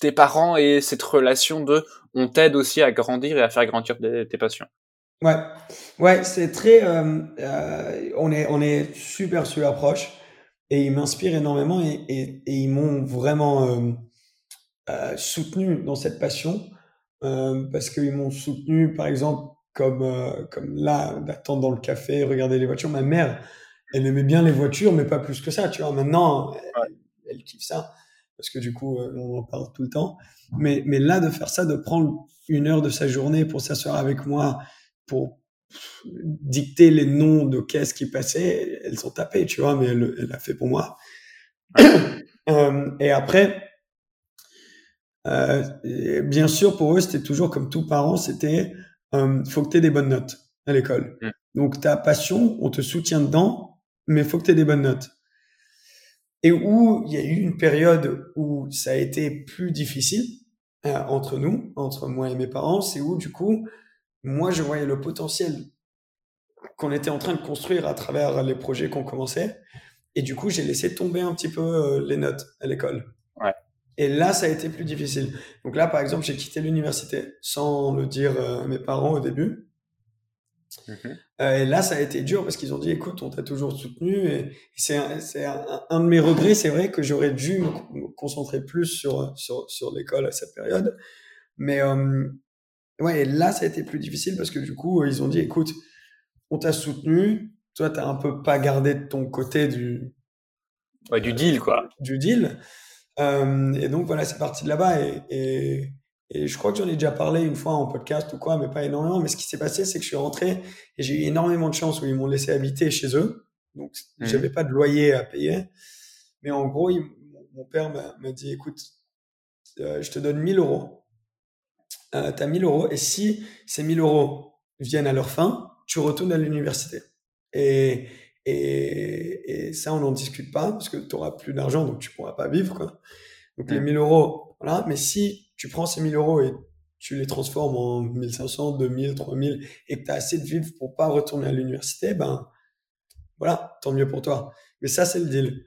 tes parents aient cette relation de on t'aide aussi à grandir et à faire grandir tes passions. Ouais, ouais, c'est très, euh, euh, on est on est super super proche et ils m'inspirent énormément et, et, et ils m'ont vraiment euh, euh, soutenu dans cette passion euh, parce qu'ils m'ont soutenu, par exemple, comme, euh, comme là, d'attendre dans le café, regarder les voitures. Ma mère, elle aimait bien les voitures, mais pas plus que ça, tu vois. Maintenant, elle, kiffe ça, parce que du coup, euh, on en parle tout le temps. Mais, mais là, de faire ça, de prendre une heure de sa journée pour s'asseoir avec moi, pour dicter les noms de caisses qui passaient, elles sont tapées, tu vois, mais elle, elle l'a fait pour moi. euh, et après, euh, bien sûr, pour eux, c'était toujours comme tout parent, c'était euh, faut que tu aies des bonnes notes à l'école. Mm. Donc ta passion, on te soutient dedans, mais faut que tu aies des bonnes notes. Et où il y a eu une période où ça a été plus difficile euh, entre nous, entre moi et mes parents, c'est où du coup, moi je voyais le potentiel qu'on était en train de construire à travers les projets qu'on commençait. Et du coup, j'ai laissé tomber un petit peu euh, les notes à l'école. Et là, ça a été plus difficile. Donc là, par exemple, j'ai quitté l'université sans le dire euh, à mes parents au début. Mhm. Euh, et là, ça a été dur parce qu'ils ont dit, écoute, on t'a toujours soutenu. Et c'est un, un, de mes regrets, c'est vrai que j'aurais dû me concentrer plus sur, sur, sur l'école à cette période. Mais euh, ouais, et là, ça a été plus difficile parce que du coup, ils ont dit, écoute, on t'a soutenu. Toi, t'as un peu pas gardé de ton côté du... Ouais, du deal, quoi. Du deal. Euh, et donc voilà, c'est parti de là-bas. Et, et, et, je crois que j'en ai déjà parlé une fois en podcast ou quoi, mais pas énormément. Mais ce qui s'est passé, c'est que je suis rentré et j'ai eu énormément de chance où ils m'ont laissé habiter chez eux. Donc mmh. j'avais pas de loyer à payer. Mais en gros, mon père m'a dit, écoute, euh, je te donne 1000 euros. Euh, tu as 1000 euros. Et si ces 1000 euros viennent à leur fin, tu retournes à l'université. Et, et, et ça, on n'en discute pas parce que tu auras plus d'argent, donc tu pourras pas vivre. Quoi. Donc les 1000 euros, voilà. Mais si tu prends ces 1000 euros et tu les transformes en 1500, 2000, 3000 et que tu as assez de vivre pour pas retourner à l'université, ben voilà, tant mieux pour toi. Mais ça, c'est le deal.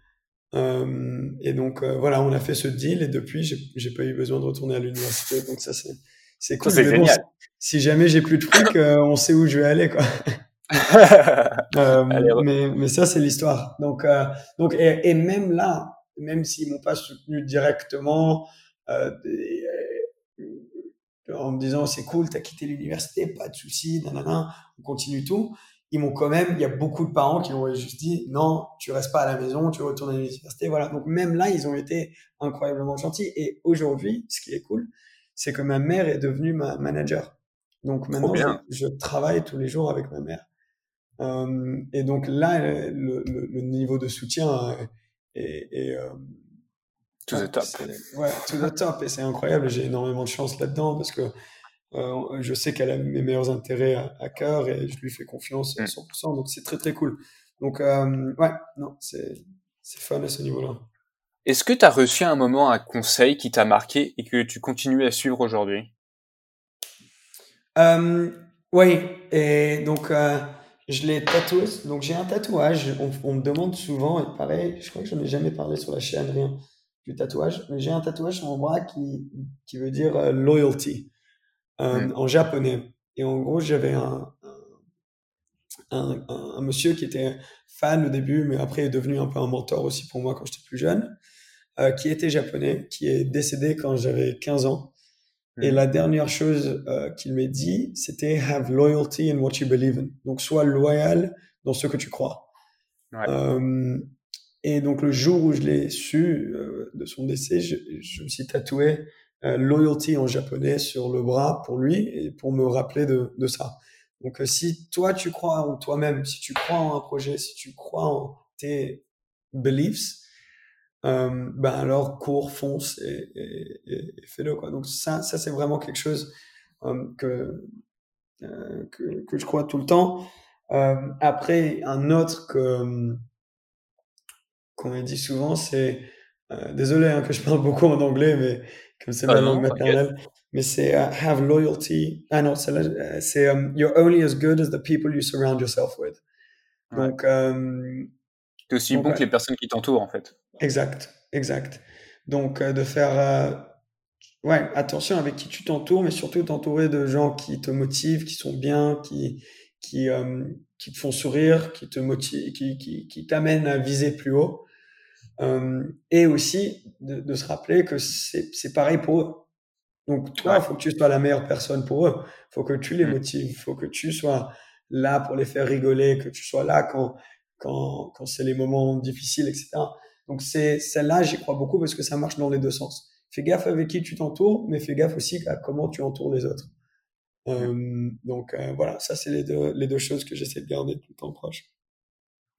Euh, et donc euh, voilà, on a fait ce deal et depuis, j'ai pas eu besoin de retourner à l'université. Donc ça, c'est c'est cool. C'est génial. si jamais j'ai plus de trucs, euh, on sait où je vais aller, quoi. euh, mais, mais ça, c'est l'histoire. Donc, euh, donc et, et, même là, même s'ils m'ont pas soutenu directement, euh, euh, en me disant c'est cool, t'as quitté l'université, pas de souci, nanana, on continue tout. Ils m'ont quand même, il y a beaucoup de parents qui m'ont juste dit non, tu restes pas à la maison, tu retournes à l'université, voilà. Donc même là, ils ont été incroyablement gentils. Et aujourd'hui, ce qui est cool, c'est que ma mère est devenue ma manager. Donc maintenant, je, je, travaille tous les jours avec ma mère. Euh, et donc là, le, le, le, niveau de soutien est, est euh, to the top. Ouais, to the top. Et c'est incroyable. J'ai énormément de chance là-dedans parce que euh, je sais qu'elle a mes meilleurs intérêts à, à, cœur et je lui fais confiance à 100%. Mm. Donc c'est très très cool. Donc ouais, non, c'est c'est fun à ce niveau-là. Est-ce que tu as reçu un moment un conseil qui t'a marqué et que tu continues à suivre aujourd'hui? Euh, Oui, et donc euh, je l'ai tatoué. Donc j'ai un tatouage. On, on, me demande souvent, et pareil, je crois que je n'en ai jamais parlé sur la chaîne, rien du tatouage. Mais j'ai un tatouage sur mon bras qui, qui veut dire euh, loyalty euh, en japonais. Et en gros, j'avais un, un, un, un, monsieur qui était fan au début, mais après est devenu un peu un mentor aussi pour moi quand j'étais plus jeune, euh, qui était japonais, qui est décédé quand j'avais 15 ans. Et mm. la dernière chose euh, qu'il m'a dit, c'était have loyalty in what you believe in. Donc, sois loyal dans ce que tu crois. Ouais. Euh, et donc, le jour où je l'ai su de son décès, je, je me suis tatoué loyalty en japonais sur le bras pour lui et pour me rappeler de, de ça. Donc, euh, si toi, tu crois en toi-même, si tu crois en un projet, si tu crois en tes beliefs, euh, ben alors cours, fonce et, et, et fais-le quoi. Donc ça, ça c'est vraiment quelque chose euh, que, euh, que, que je crois tout le temps. Après, un autre que qu'on me dit souvent, c'est désolé hein, que je parle beaucoup en anglais, mais comme c'est Ah ma non, langue maternelle, mais c'est euh, have loyalty. Ah non, c'est euh, c'est um, you're only as good as the people you surround yourself with. Ouais. Donc, euh, T'es aussi donc bon ouais, que les personnes qui t'entourent, en fait. exact, exact. Donc euh, de faire euh, ouais attention avec qui tu t'entoures, mais surtout t'entourer de gens qui te motivent, qui sont bien, qui qui qui te font sourire, qui te motivent, qui qui qui t'amènent à viser plus haut. Et aussi de, de se rappeler que c'est c'est pareil pour eux. Donc toi, Ouais. il faut que tu sois la meilleure personne pour eux. Il faut que tu les Mm. motives. Il faut que tu sois là pour les faire rigoler, que tu sois là quand, quand, quand c'est les moments difficiles, etc. Donc c'est celle-là, j'y crois beaucoup parce que ça marche dans les deux sens. Fais gaffe avec qui tu t'entoures, mais fais gaffe aussi à comment tu entoures les autres. Mm. Euh, donc euh, voilà, ça c'est les deux, les deux choses que j'essaie de garder tout le temps proche.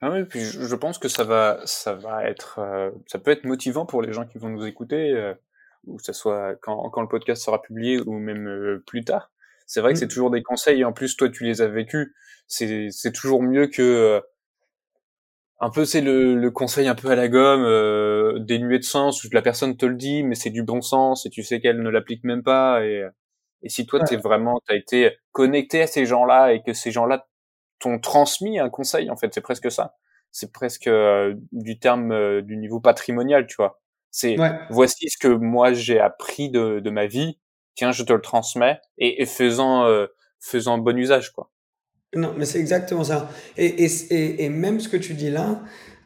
Ah oui, puis je pense que ça va, ça va être, euh, ça peut être motivant pour les gens qui vont nous écouter, ou que ça soit quand, quand le podcast sera publié ou même euh, plus tard. C'est vrai que c'est Mm. toujours des conseils, et en plus toi tu les as vécus. C'est, c'est toujours mieux que euh, un peu c'est le, le conseil un peu à la gomme, euh, dénué de sens, où la personne te le dit, mais c'est du bon sens et tu sais qu'elle ne l'applique même pas. Et, et si toi t'es vraiment, t'as été connecté à ces gens-là et que ces gens-là t'ont transmis un conseil, en fait, c'est presque ça. C'est presque euh, du terme euh, du niveau patrimonial, tu vois. C'est ouais, voici ce que moi j'ai appris de, de ma vie. Tiens, je te le transmets et, et faisant euh, faisant bon usage, quoi. non, mais c'est exactement ça. Et, et, et, même ce que tu dis là,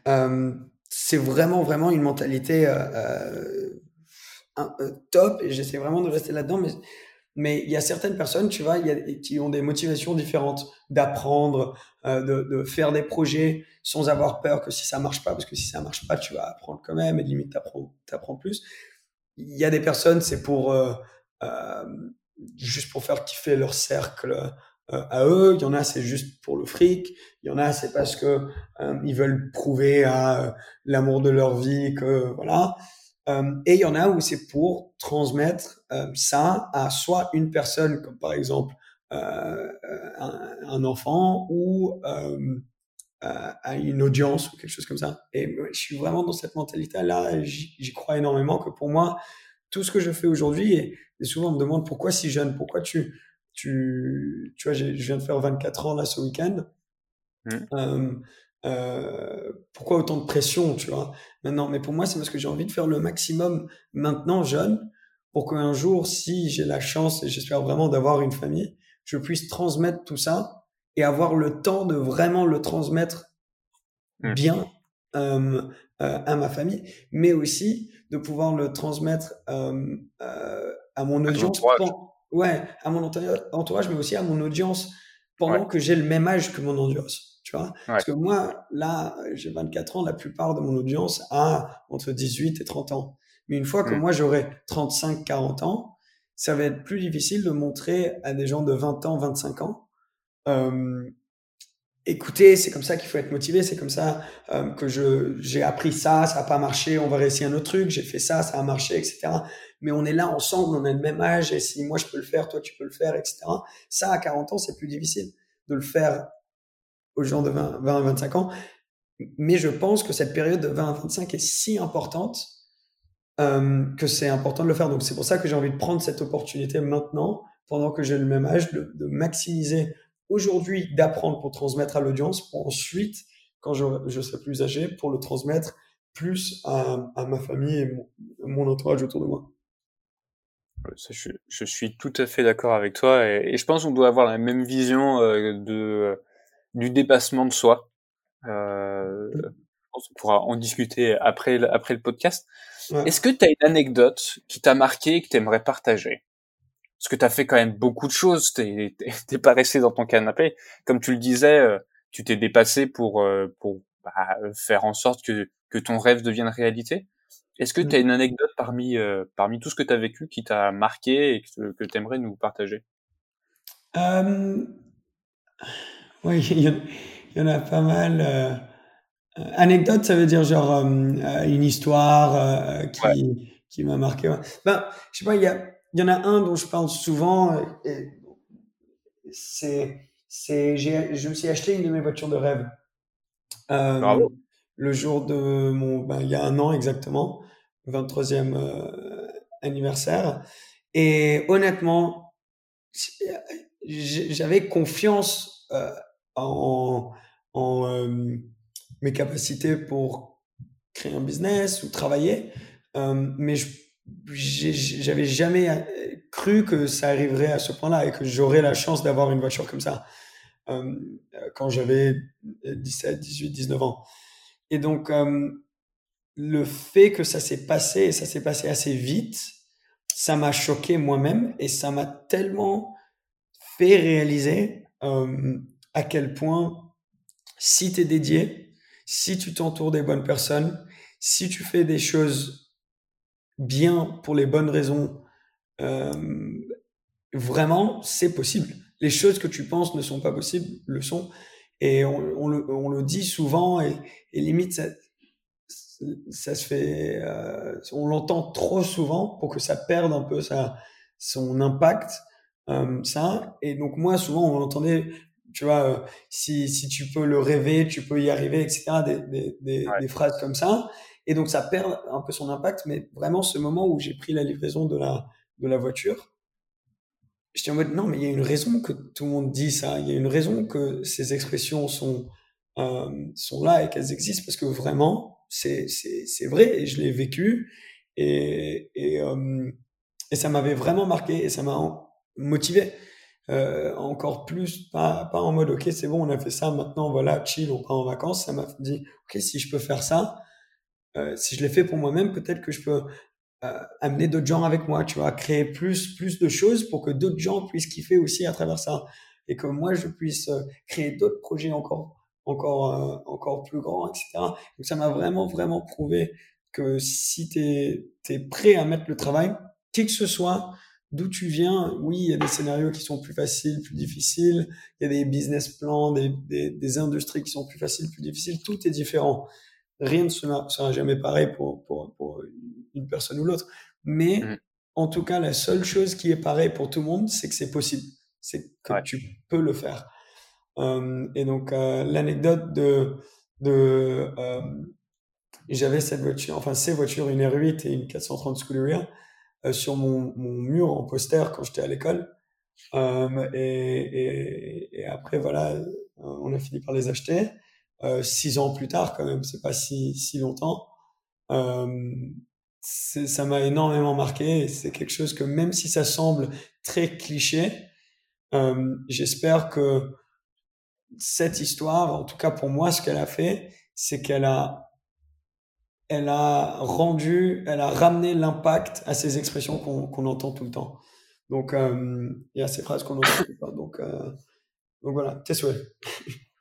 euh, c'est vraiment, vraiment une mentalité euh, un- euh, top et j'essaie vraiment de rester là-dedans. Mais, mais il y a certaines personnes, tu vois, qui ont des motivations différentes d'apprendre, euh, de, faire des projets sans avoir peur que si ça marche pas, parce que si ça marche pas, tu vas apprendre quand même et limite t'apprends, t'apprends plus. Il y a des personnes, c'est pour euh, euh, juste pour faire kiffer leur cercle euh, à eux. Il y en a, c'est juste pour le fric. Il y en a, c'est parce que ils veulent prouver à l'amour de leur vie que voilà. Euh, et il y en a où c'est pour transmettre euh, ça à soit une personne, comme par exemple euh, un, un enfant, ou à une audience ou quelque chose comme ça. Et je suis vraiment dans cette mentalité-là. J'y crois énormément que pour moi, tout ce que je fais aujourd'hui, et, et souvent on me demande pourquoi si jeune, pourquoi tu, tu, tu vois, je viens de faire 24 ans là ce week-end. Mm. Euh, pourquoi autant de pression, tu vois, maintenant? Mais pour moi, c'est parce que j'ai envie de faire le maximum maintenant jeune pour qu'un jour, si j'ai la chance et j'espère vraiment d'avoir une famille, je puisse transmettre tout ça et avoir le temps de vraiment le transmettre Mm. bien euh, euh, à ma famille, mais aussi de pouvoir le transmettre euh, à mon À audience, entourage. pen- ouais, à mon entourage, entourage, mais aussi à mon audience pendant Ouais, que j'ai le même âge que mon audience, tu vois. ouais, Parce que moi, là, j'ai 24 ans, la plupart de mon audience a entre 18 et 30 ans. Mais une fois que Mm. moi, j'aurai 35, 40 ans, ça va être plus difficile de montrer à des gens de 20 ans, 25 ans, euh, écoutez, c'est comme ça qu'il faut être motivé, c'est comme ça euh, que je j'ai appris ça, ça n'a pas marché, on va réessayer un autre truc, j'ai fait ça, ça a marché, etc. Mais on est là ensemble, on a le même âge, et si moi je peux le faire, toi tu peux le faire, etc. Ça, à 40 ans, c'est plus difficile de le faire aux gens de 20, 20 à 25 ans. Mais je pense que cette période de 20 à 25 est si importante euh, que c'est important de le faire. Donc c'est pour ça que j'ai envie de prendre cette opportunité maintenant, pendant que j'ai le même âge, de, maximiser aujourd'hui, d'apprendre pour transmettre à l'audience, pour ensuite, quand je, serai plus âgé, pour le transmettre plus à, ma famille et mon, entourage autour de moi. Je, suis tout à fait d'accord avec toi et, et je pense qu'on doit avoir la même vision euh, de du dépassement de soi. Euh, pense qu'on pourra en discuter après le, après le podcast. Ouais. Est-ce que tu as une anecdote qui t'a marqué et que tu aimerais partager? Parce que tu as fait quand même beaucoup de choses, t'es t'es pas resté dans ton canapé. Comme tu le disais, euh, tu t'es dépassé pour euh, pour bah, faire en sorte que que ton rêve devienne réalité. Est-ce que tu as une anecdote parmi euh, parmi tout ce que tu as vécu qui t'a marqué et que, que tu aimerais nous partager? Euh, oui, il y, en, il y en a pas mal. Euh, anecdote, ça veut dire genre une histoire qui, qui m'a marqué. Ben, je sais pas, il y, a, y en a un dont je parle souvent. C'est, c'est, je me suis acheté une de mes voitures de rêve. Bravo. Le jour de mon, ben, il y a un an exactement, 23e anniversaire. Et honnêtement, j'avais confiance euh, en, euh, mes capacités pour créer un business ou travailler, euh, mais j'avais jamais cru que ça arriverait à ce point-là et que j'aurais la chance d'avoir une voiture comme ça quand j'avais 17, 18, 19 ans. Et donc, le fait que ça s'est passé, et ça s'est passé assez vite, ça m'a choqué moi-même et ça m'a tellement fait réaliser euh, à quel point si tu es dédié, si tu t'entoures des bonnes personnes, si tu fais des choses bien pour les bonnes raisons, euh, vraiment, c'est possible. Les choses que tu penses ne sont pas possibles, le sont. Et on, le, dit souvent et, limite, ça, ça se fait, euh, on l'entend trop souvent pour que ça perde un peu sa, son impact, euh, ça. Et donc moi, souvent, on entendait, tu vois, euh, si, si tu peux le rêver, tu peux y arriver, etc. Des, des, des, des, phrases comme ça. Et donc ça perd un peu son impact. Mais vraiment, ce moment où j'ai pris la livraison de la, de la voiture, j'étais en mode non, mais il y a une raison que tout le monde dit ça. Il y a une raison que ces expressions sont euh, sont là et qu'elles existent parce que vraiment c'est vrai et je l'ai vécu et, et, euh, et ça m'avait vraiment marqué et ça m'a motivé euh, encore plus, pas, pas en mode ok c'est bon on a fait ça maintenant voilà chill on part en vacances, ça m'a dit ok si je peux faire ça, euh, si je l'ai fait pour moi-même peut-être que je peux euh, amener d'autres gens avec moi, tu vois, créer plus plus de choses pour que d'autres gens puissent kiffer aussi à travers ça et que moi je puisse créer d'autres projets encore encore, encore plus grand, etc. Donc ça m'a vraiment, vraiment prouvé que si tu es, prêt à mettre le travail, qui que ce soit, d'où tu viens, oui, il y a des scénarios qui sont plus faciles, plus difficiles, il y a des business plans, des, des, des industries qui sont plus faciles, plus difficiles, tout est différent. Rien ne sera, sera jamais pareil pour, pour, pour, une personne ou l'autre. Mais mmh. en tout cas, la seule chose qui est pareille pour tout le monde, c'est que c'est possible. C'est que tu peux le faire. Euh, et donc, euh, l'anecdote de, de euh, j'avais cette voiture, enfin ces voitures, une R8 et une 430 Scuderia, sur mon, mon, mur en poster quand j'étais à l'école. Euh, et, et, et, après, voilà, on a fini par les acheter. Euh, six ans plus tard, quand même, c'est pas si, si longtemps. Euh, ça m'a énormément marqué. C'est quelque chose que même si ça semble très cliché, j'espère que cette histoire, en tout cas pour moi, ce qu'elle a fait, c'est qu'elle a, elle a rendu, elle a ramené l'impact à ces expressions qu'on entend tout le temps. Donc, euh, il y a ces phrases qu'on entend tout le temps. Donc, euh, donc voilà, tes souhaits.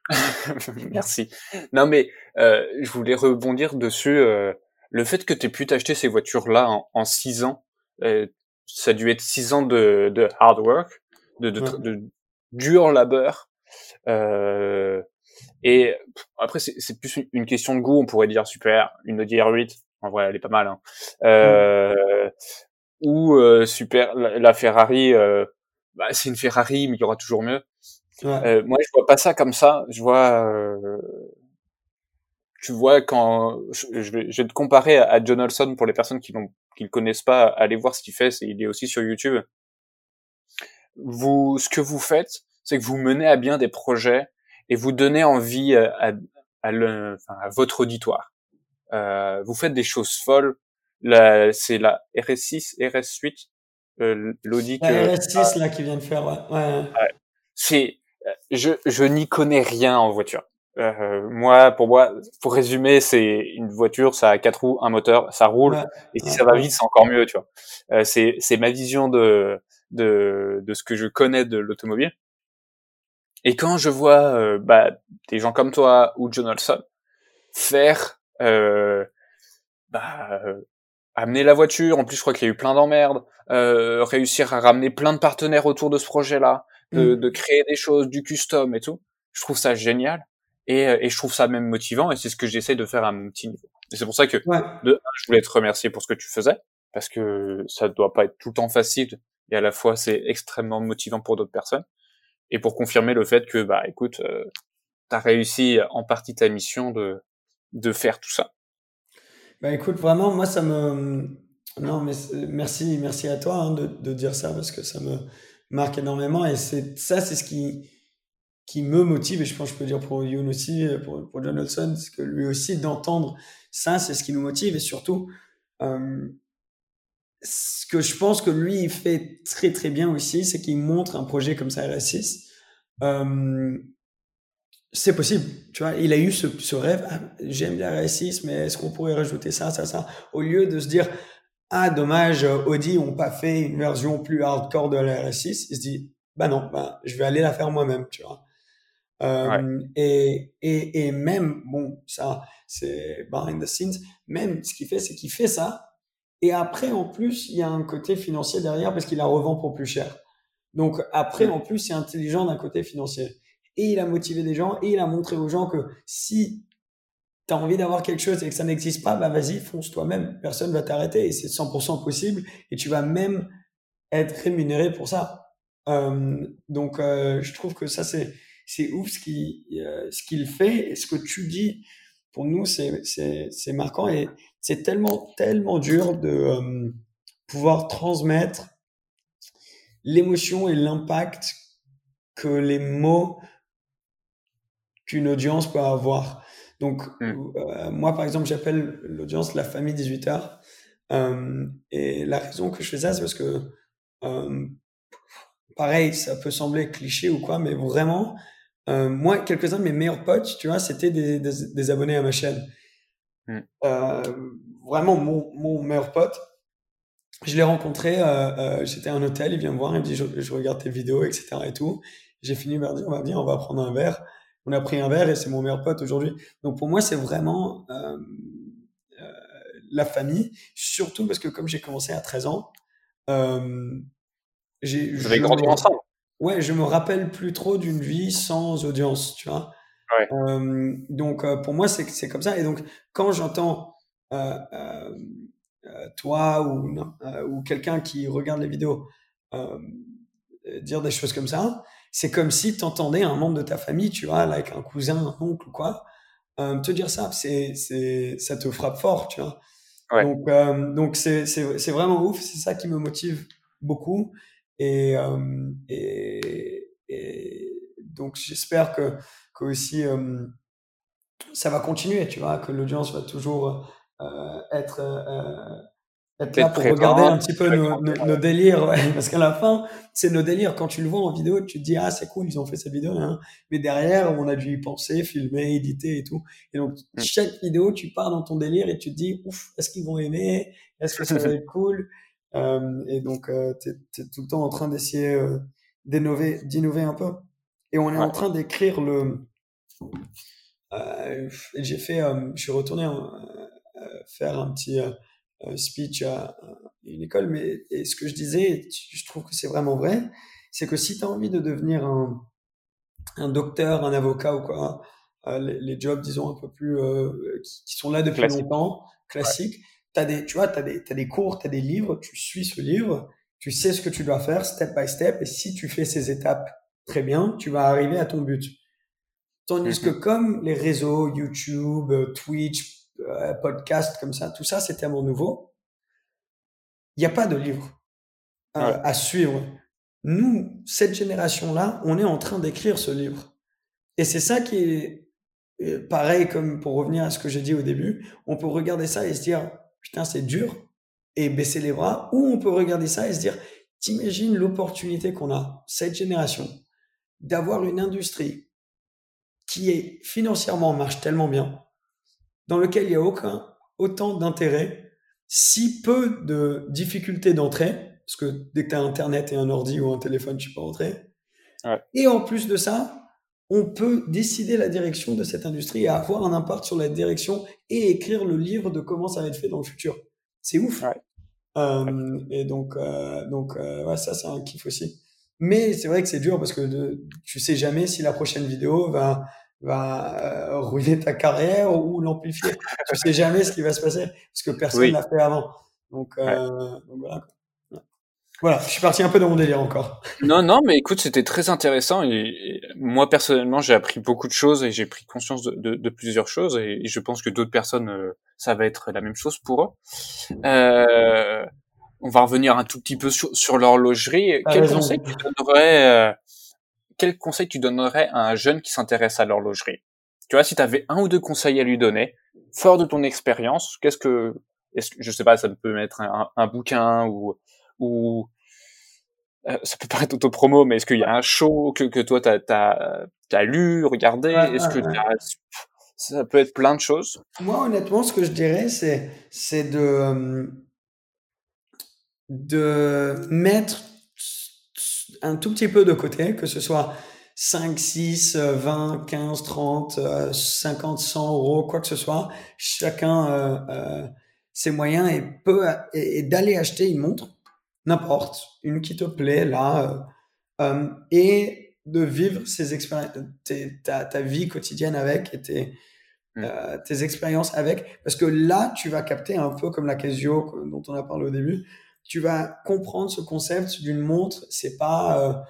Merci. Non mais euh, je voulais rebondir dessus. Euh, le fait que tu aies pu t'acheter ces voitures-là en, en, six ans, euh, ça a dû être six ans de, de hard work, de, de, de dur labeur, euh, et après, c'est plus une question de goût. On pourrait dire super, une Audi R8. En vrai, elle est pas mal. Hein. Euh, Ou euh, super, la, Ferrari. Euh, bah, c'est une Ferrari, mais il y aura toujours mieux. Ouais. moi, je vois pas ça comme ça. Je vois. tu vois quand je vais, je vais te comparer à, John Olson pour les personnes qui ne qui le connaissent pas, allez voir ce qu'il fait. il est aussi sur YouTube. Vous, ce que vous faites, c'est que vous menez à bien des projets et vous donnez envie euh, à, à, le, à votre auditoire. Euh, vous faites des choses folles. C'est la RS6, RS8, euh, l'Audi que... La RS6 là qui vient de faire, ouais. ouais. ouais. C'est, euh, je, je n'y connais rien en voiture. Euh, moi, pour moi, pour résumer, c'est une voiture, ça a quatre roues, un moteur, ça roule, et si ça va vite, c'est encore mieux, tu vois. Euh, c'est, c'est ma vision de, de, de ce que je connais de l'automobile. Et quand je vois euh, bah, des gens comme toi ou John Olson faire euh, bah, euh, amener la voiture, en plus je crois qu'il y a eu plein d'emmerdes, euh, réussir à ramener plein de partenaires autour de ce projet-là, de, mm. de, créer des choses, du custom et tout, je trouve ça génial. Et, et je trouve ça même motivant et c'est ce que j'essaie de faire à mon petit niveau. Et c'est pour ça que de je voulais te remercier pour ce que tu faisais parce que ça doit pas être tout le temps facile et à la fois c'est extrêmement motivant pour d'autres personnes et pour confirmer le fait que bah écoute euh, tu as réussi en partie ta mission de de faire tout ça. Bah écoute vraiment moi ça me non mais merci merci à toi hein, de, de dire ça parce que ça me marque énormément et c'est ça c'est ce qui qui me motive et je pense que je peux dire pour Youn aussi pour, pour John Olson c'est que lui aussi d'entendre ça c'est ce qui nous motive et surtout euh, ce que je pense que lui, il fait très très bien aussi, c'est qu'il montre un projet comme ça, RS6. Euh, c'est possible, tu vois. Il a eu ce, ce rêve, ah, j'aime la RS6, mais est-ce qu'on pourrait rajouter ça, ça, ça? Au lieu de se dire, ah dommage, Audi n'ont pas fait une version plus hardcore de la RS6, il se dit, bah non, bah, je vais aller la faire moi-même, tu vois. Euh, et, et, et même, bon, ça, c'est behind the scenes, même ce qu'il fait, c'est qu'il fait ça et après, en plus, il y a un côté financier derrière parce qu'il la revend pour plus cher. Donc après, en plus, c'est intelligent d'un côté financier. Et il a motivé des gens et il a montré aux gens que si tu as envie d'avoir quelque chose et que ça n'existe pas, bah vas-y, fonce toi-même. Personne va t'arrêter et c'est 100% possible et tu vas même être rémunéré pour ça. Donc euh, je trouve que ça c'est ouf ce qu'il euh, ce qu'il fait et ce que tu dis pour nous c'est marquant et c'est tellement, tellement dur de euh, pouvoir transmettre l'émotion et l'impact que les mots qu'une audience peut avoir. Donc, mm. euh, moi, par exemple, j'appelle l'audience la famille 18 heures. Euh, et la raison que je fais ça, c'est parce que, pareil, ça peut sembler cliché ou quoi, mais vraiment, moi, quelques-uns de mes meilleurs potes, tu vois, c'était des, des abonnés à ma chaîne. Mm. Euh, vraiment mon, mon, meilleur pote. Je l'ai rencontré, euh, euh, j'étais à un hôtel, il vient me voir, il me dit je, je regarde tes vidéos, etc. et tout. J'ai fini par dire on va bien, on va prendre un verre. On a pris un verre et c'est mon meilleur pote aujourd'hui. Donc pour moi c'est vraiment euh, euh, la famille, surtout parce que comme j'ai commencé à 13 ans, euh, j'ai. Vous avez grandi ensemble. Ouais, je me rappelle plus trop d'une vie sans audience, tu vois. Euh, donc euh, pour moi c'est c'est comme ça. Et donc quand j'entends euh, toi ou ou quelqu'un qui regarde les vidéos dire des choses comme ça, c'est comme si tu entendais un membre de ta famille, tu vois, avec un cousin, un oncle ou quoi, te dire ça, c'est c'est ça te frappe fort, tu vois. Donc donc c'est c'est c'est vraiment ouf, c'est ça qui me motive beaucoup et et, et donc j'espère que que aussi euh, ça va continuer, tu vois, que l'audience va toujours euh, être, euh, être là pour regarder un petit peu nos, nos, délires, parce qu'à la fin, c'est nos délires. Quand tu le vois en vidéo, tu te dis ah c'est cool, ils ont fait cette vidéo, hein. mais derrière, on a dû y penser, filmer, éditer et tout. Et donc mm. chaque vidéo, tu pars dans ton délire et tu te dis ouf, est-ce qu'ils vont aimer, est-ce que ça va être cool? Et donc tu es, tout le temps en train d'essayer d'innover, d'innover un peu. Et on est en train d'écrire le. Euh, j'ai fait, euh, je suis retourné euh, faire un petit speech à, une école, mais et ce que je disais, je trouve que c'est vraiment vrai, c'est que si tu as envie de devenir un, un docteur, un avocat ou quoi, les, jobs, disons, un peu plus. Qui, sont là depuis longtemps, classiques, as des, tu vois, tu as, as, des cours, tu as des livres, tu suis ce livre, tu sais ce que tu dois faire step by step, et si tu fais ces étapes très bien, tu vas arriver à ton but. Tandis que mhm. comme les réseaux, YouTube, euh, Twitch, euh, podcast comme ça, tout ça, c'est tellement nouveau. Il n'y a pas de livre euh, à suivre. Nous, cette génération-là, on est en train d'écrire ce livre. Et c'est ça qui est pareil comme pour revenir à ce que j'ai dit au début. On peut regarder ça et se dire, putain, c'est dur et baisser les bras. Ou on peut regarder ça et se dire, t'imagines l'opportunité qu'on a, cette génération, d'avoir une industrie qui est financièrement marche tellement bien, dans lequel il n'y a aucun autant d'intérêt, si peu de difficultés d'entrée, parce que dès que tu as Internet et un ordi ou un téléphone, tu peux rentrer. Et en plus de ça, on peut décider la direction de cette industrie et avoir un impact sur la direction et écrire le livre de comment ça va être fait dans le futur. C'est ouf. Euh, et donc, euh, donc euh, ouais, ça, c'est un kiff aussi. Mais c'est vrai que c'est dur parce que de, tu sais jamais si la prochaine vidéo va va euh, ruiner ta carrière ou l'amplifier. tu sais jamais ce qui va se passer parce que personne l'a fait avant. Donc, euh, donc voilà. Voilà, je suis parti un peu dans mon délire encore. Non, non, mais écoute, c'était très intéressant et, moi personnellement, j'ai appris beaucoup de choses et j'ai pris conscience de, de, de, plusieurs choses et, je pense que d'autres personnes, euh, ça va être la même chose pour eux. Euh, on va revenir un tout petit peu sur, sur l'horlogerie. Quel conseil tu donnerais euh, Quel conseil tu donnerais à un jeune qui s'intéresse à l'horlogerie? Tu vois, si tu avais un ou deux conseils à lui donner, fort de ton expérience, qu'est-ce que, est-ce que, je sais pas, ça peut un, un bouquin ou ou euh, ça peut paraître auto-promo, mais est-ce qu'il y a un show que, que toi t'as as, as, lu, regardé? Est-ce que ça peut être plein de choses. Moi, honnêtement, ce que je dirais, c'est c'est de de mettre un tout petit peu de côté, que ce soit 5, 6, 20, 15, 30, 50, 100 euros, quoi que ce soit. Chacun euh, euh, ses moyens et peut et d'aller acheter une montre n'importe, une qui te plaît là, euh, euh, et de vivre ces expériences, ta, ta, vie quotidienne avec et tes, mm. euh, tes expériences avec, parce que là, tu vas capter un peu comme la Casio dont on a parlé au début, tu vas comprendre ce concept d'une montre, c'est pas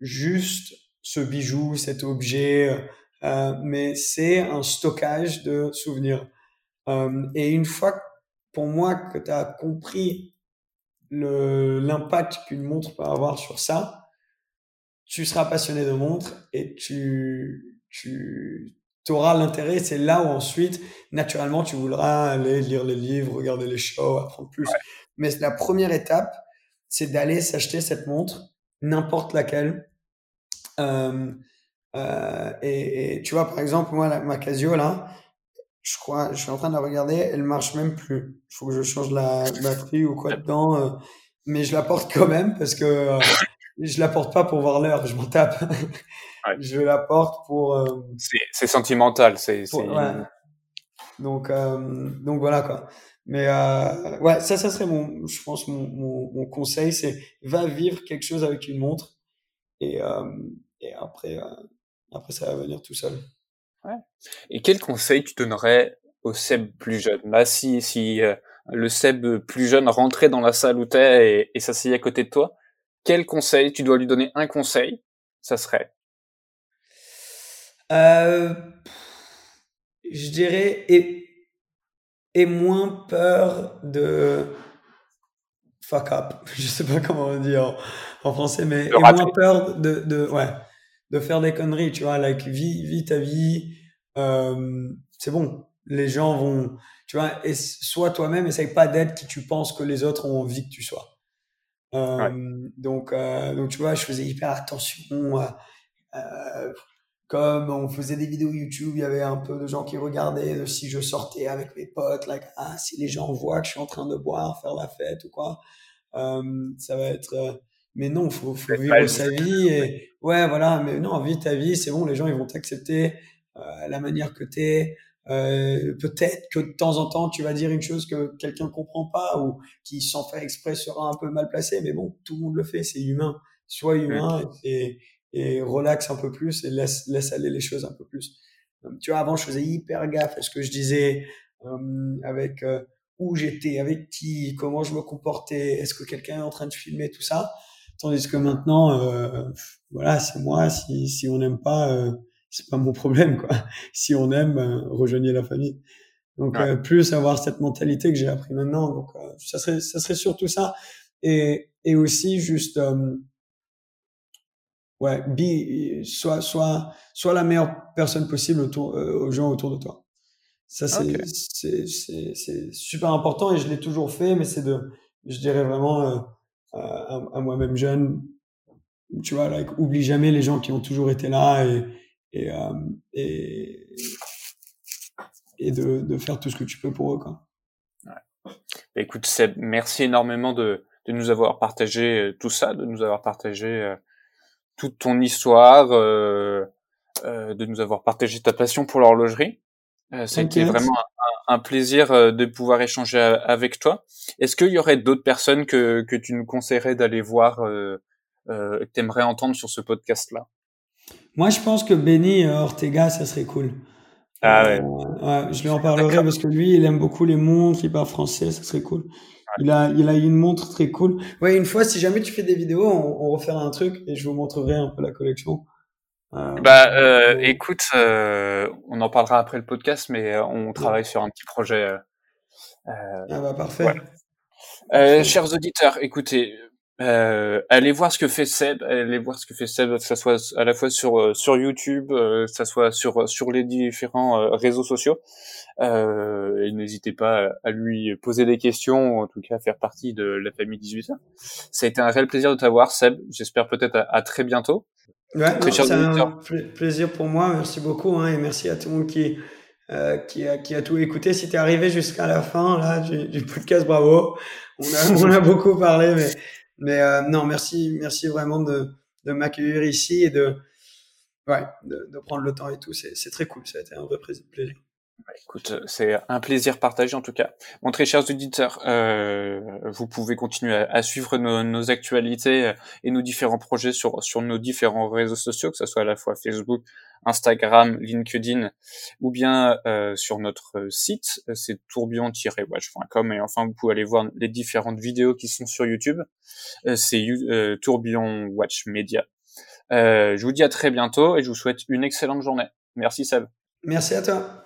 juste ce bijou, cet objet, mais c'est un stockage de souvenirs. et une fois, pour moi, que tu as compris l'impact qu'une montre peut avoir sur ça, tu seras passionné de montre et tu, tu auras l'intérêt. C'est là où ensuite, naturellement, tu voudras aller lire les livres, regarder les shows, apprendre plus. Mais la première étape, c'est d'aller s'acheter cette montre, n'importe laquelle. Euh, euh, et, tu vois, par exemple, moi, ma Casio, là, je crois, je suis en train de la regarder, elle marche même plus. Il faut que je change la batterie ou quoi dedans. Euh, mais je la porte quand même parce que euh, je la porte pas pour voir l'heure, je m'en tape. Je la porte pour. Euh, c'est sentimental, c'est. Ouais. Donc, donc voilà quoi. Mais ouais, ça, ça serait mon, je pense mon, mon, mon conseil, c'est va vivre quelque chose avec une montre et, et après, après ça va venir tout seul. Et quel conseil tu donnerais au Seb plus jeune? Là, si, si euh, le Seb plus jeune rentrait dans la salle où t'es et, et s'asseyait à côté de toi, quel conseil tu dois lui donner? Un conseil Ça serait? Euh, Je dirais et moins peur de fuck up. Je sais pas comment on dit en, français, mais et moins peur de, de ouais de faire des conneries, tu vois, like, vis, vis ta vie, euh, c'est bon, les gens vont, tu vois, et sois toi-même, essaye pas d'être qui tu penses que les autres ont envie que tu sois. Euh, donc, euh, donc, tu vois, je faisais hyper attention. Euh, comme on faisait des vidéos YouTube, il y avait un peu de gens qui regardaient si je sortais avec mes potes, like, ah, si les gens voient que je suis en train de boire, faire la fête ou quoi, ça va être mais non, faut, faut vivre sa vie et ouais, voilà. Mais non, vis ta vie, c'est bon. Les gens, ils vont t'accepter euh, la manière que t'es. Euh, peut-être que de temps en temps, tu vas dire une chose que quelqu'un comprend pas ou qui sans faire exprès sera un peu mal placé. Mais bon, tout le monde le fait, c'est humain. Sois humain et, et relaxe un peu plus et laisse, laisse aller les choses un peu plus. Euh, tu vois, avant, je faisais hyper gaffe à ce que je disais euh, avec euh, où j'étais, avec qui, comment je me comportais, est-ce que quelqu'un est en train de filmer, tout ça. Tandis que maintenant, euh, voilà, c'est moi. Si, si on n'aime pas, euh, c'est pas mon problème, quoi. Si on aime, euh, rejoignez la famille. Donc euh, plus avoir cette mentalité que j'ai appris maintenant. Donc euh, ça serait, ça serait surtout ça. Et, et aussi juste, ouais, be, soit, soit, soit la meilleure personne possible autour, aux gens autour de toi. Ça c'est, c'est, c'est, c'est super important et je l'ai toujours fait, mais c'est de, je dirais vraiment à, moi-même jeune, tu vois, oublie jamais les gens qui ont toujours été là et, euh, et, et de, de, faire tout ce que tu peux pour eux. Quoi. Bah, écoute, Seb, merci énormément de, de nous avoir partagé euh, tout ça, de nous avoir partagé euh, toute ton histoire, de nous avoir partagé ta passion pour l'horlogerie. Euh, C'était vraiment un plaisir euh, de pouvoir échanger avec toi. Est-ce qu'il y aurait d'autres personnes que, que tu nous conseillerais d'aller voir, euh, euh, que tu aimerais entendre sur ce podcast-là? Moi, je pense que Benny Ortega, ça serait cool. Ah ouais. ouais je lui en parlerai parce que lui, il aime beaucoup les montres, il parle français, ça serait cool. Il a, il a une montre très cool. Ouais, une fois, si jamais tu fais des vidéos, on, on refera un truc et je vous montrerai un peu la collection. Euh, bah, euh, écoute, euh, on en parlera après le podcast, mais euh, on travaille sur un petit projet. Euh, ah bah parfait. chers auditeurs, écoutez, euh, allez voir ce que fait Seb, allez voir ce que fait Seb, que ça soit à la fois sur sur YouTube, que ça soit sur sur les différents réseaux sociaux. Euh, et n'hésitez pas à lui poser des questions, ou en tout cas à faire partie de la famille 18 Ça a été un réel plaisir de t'avoir, Seb. J'espère peut-être à, très bientôt. Ouais, c'est un plaisir pour moi. Merci beaucoup hein, et merci à tout le monde qui, euh, qui, a, qui a tout écouté. Si t'es arrivé jusqu'à la fin là du, du podcast, bravo. On a, on a beaucoup parlé, mais, mais euh, non, merci, merci vraiment de, de m'accueillir ici et de, ouais, de, de, prendre le temps et tout. C'est très cool. Ça a été un vrai plaisir. Bah, écoute, euh, c'est un plaisir partagé en tout cas. Mon très chers auditeurs, euh, vous pouvez continuer à, suivre nos, nos, actualités et nos différents projets sur, sur nos différents réseaux sociaux, que ce soit à la fois Facebook, Instagram, LinkedIn, ou bien euh, sur notre site, c'est tourbillon-watch.com. Et enfin, vous pouvez aller voir les différentes vidéos qui sont sur YouTube. Euh, c'est euh, Tourbillon Watch Media. je vous dis à très bientôt et je vous souhaite une excellente journée. Merci Seb. Merci à toi.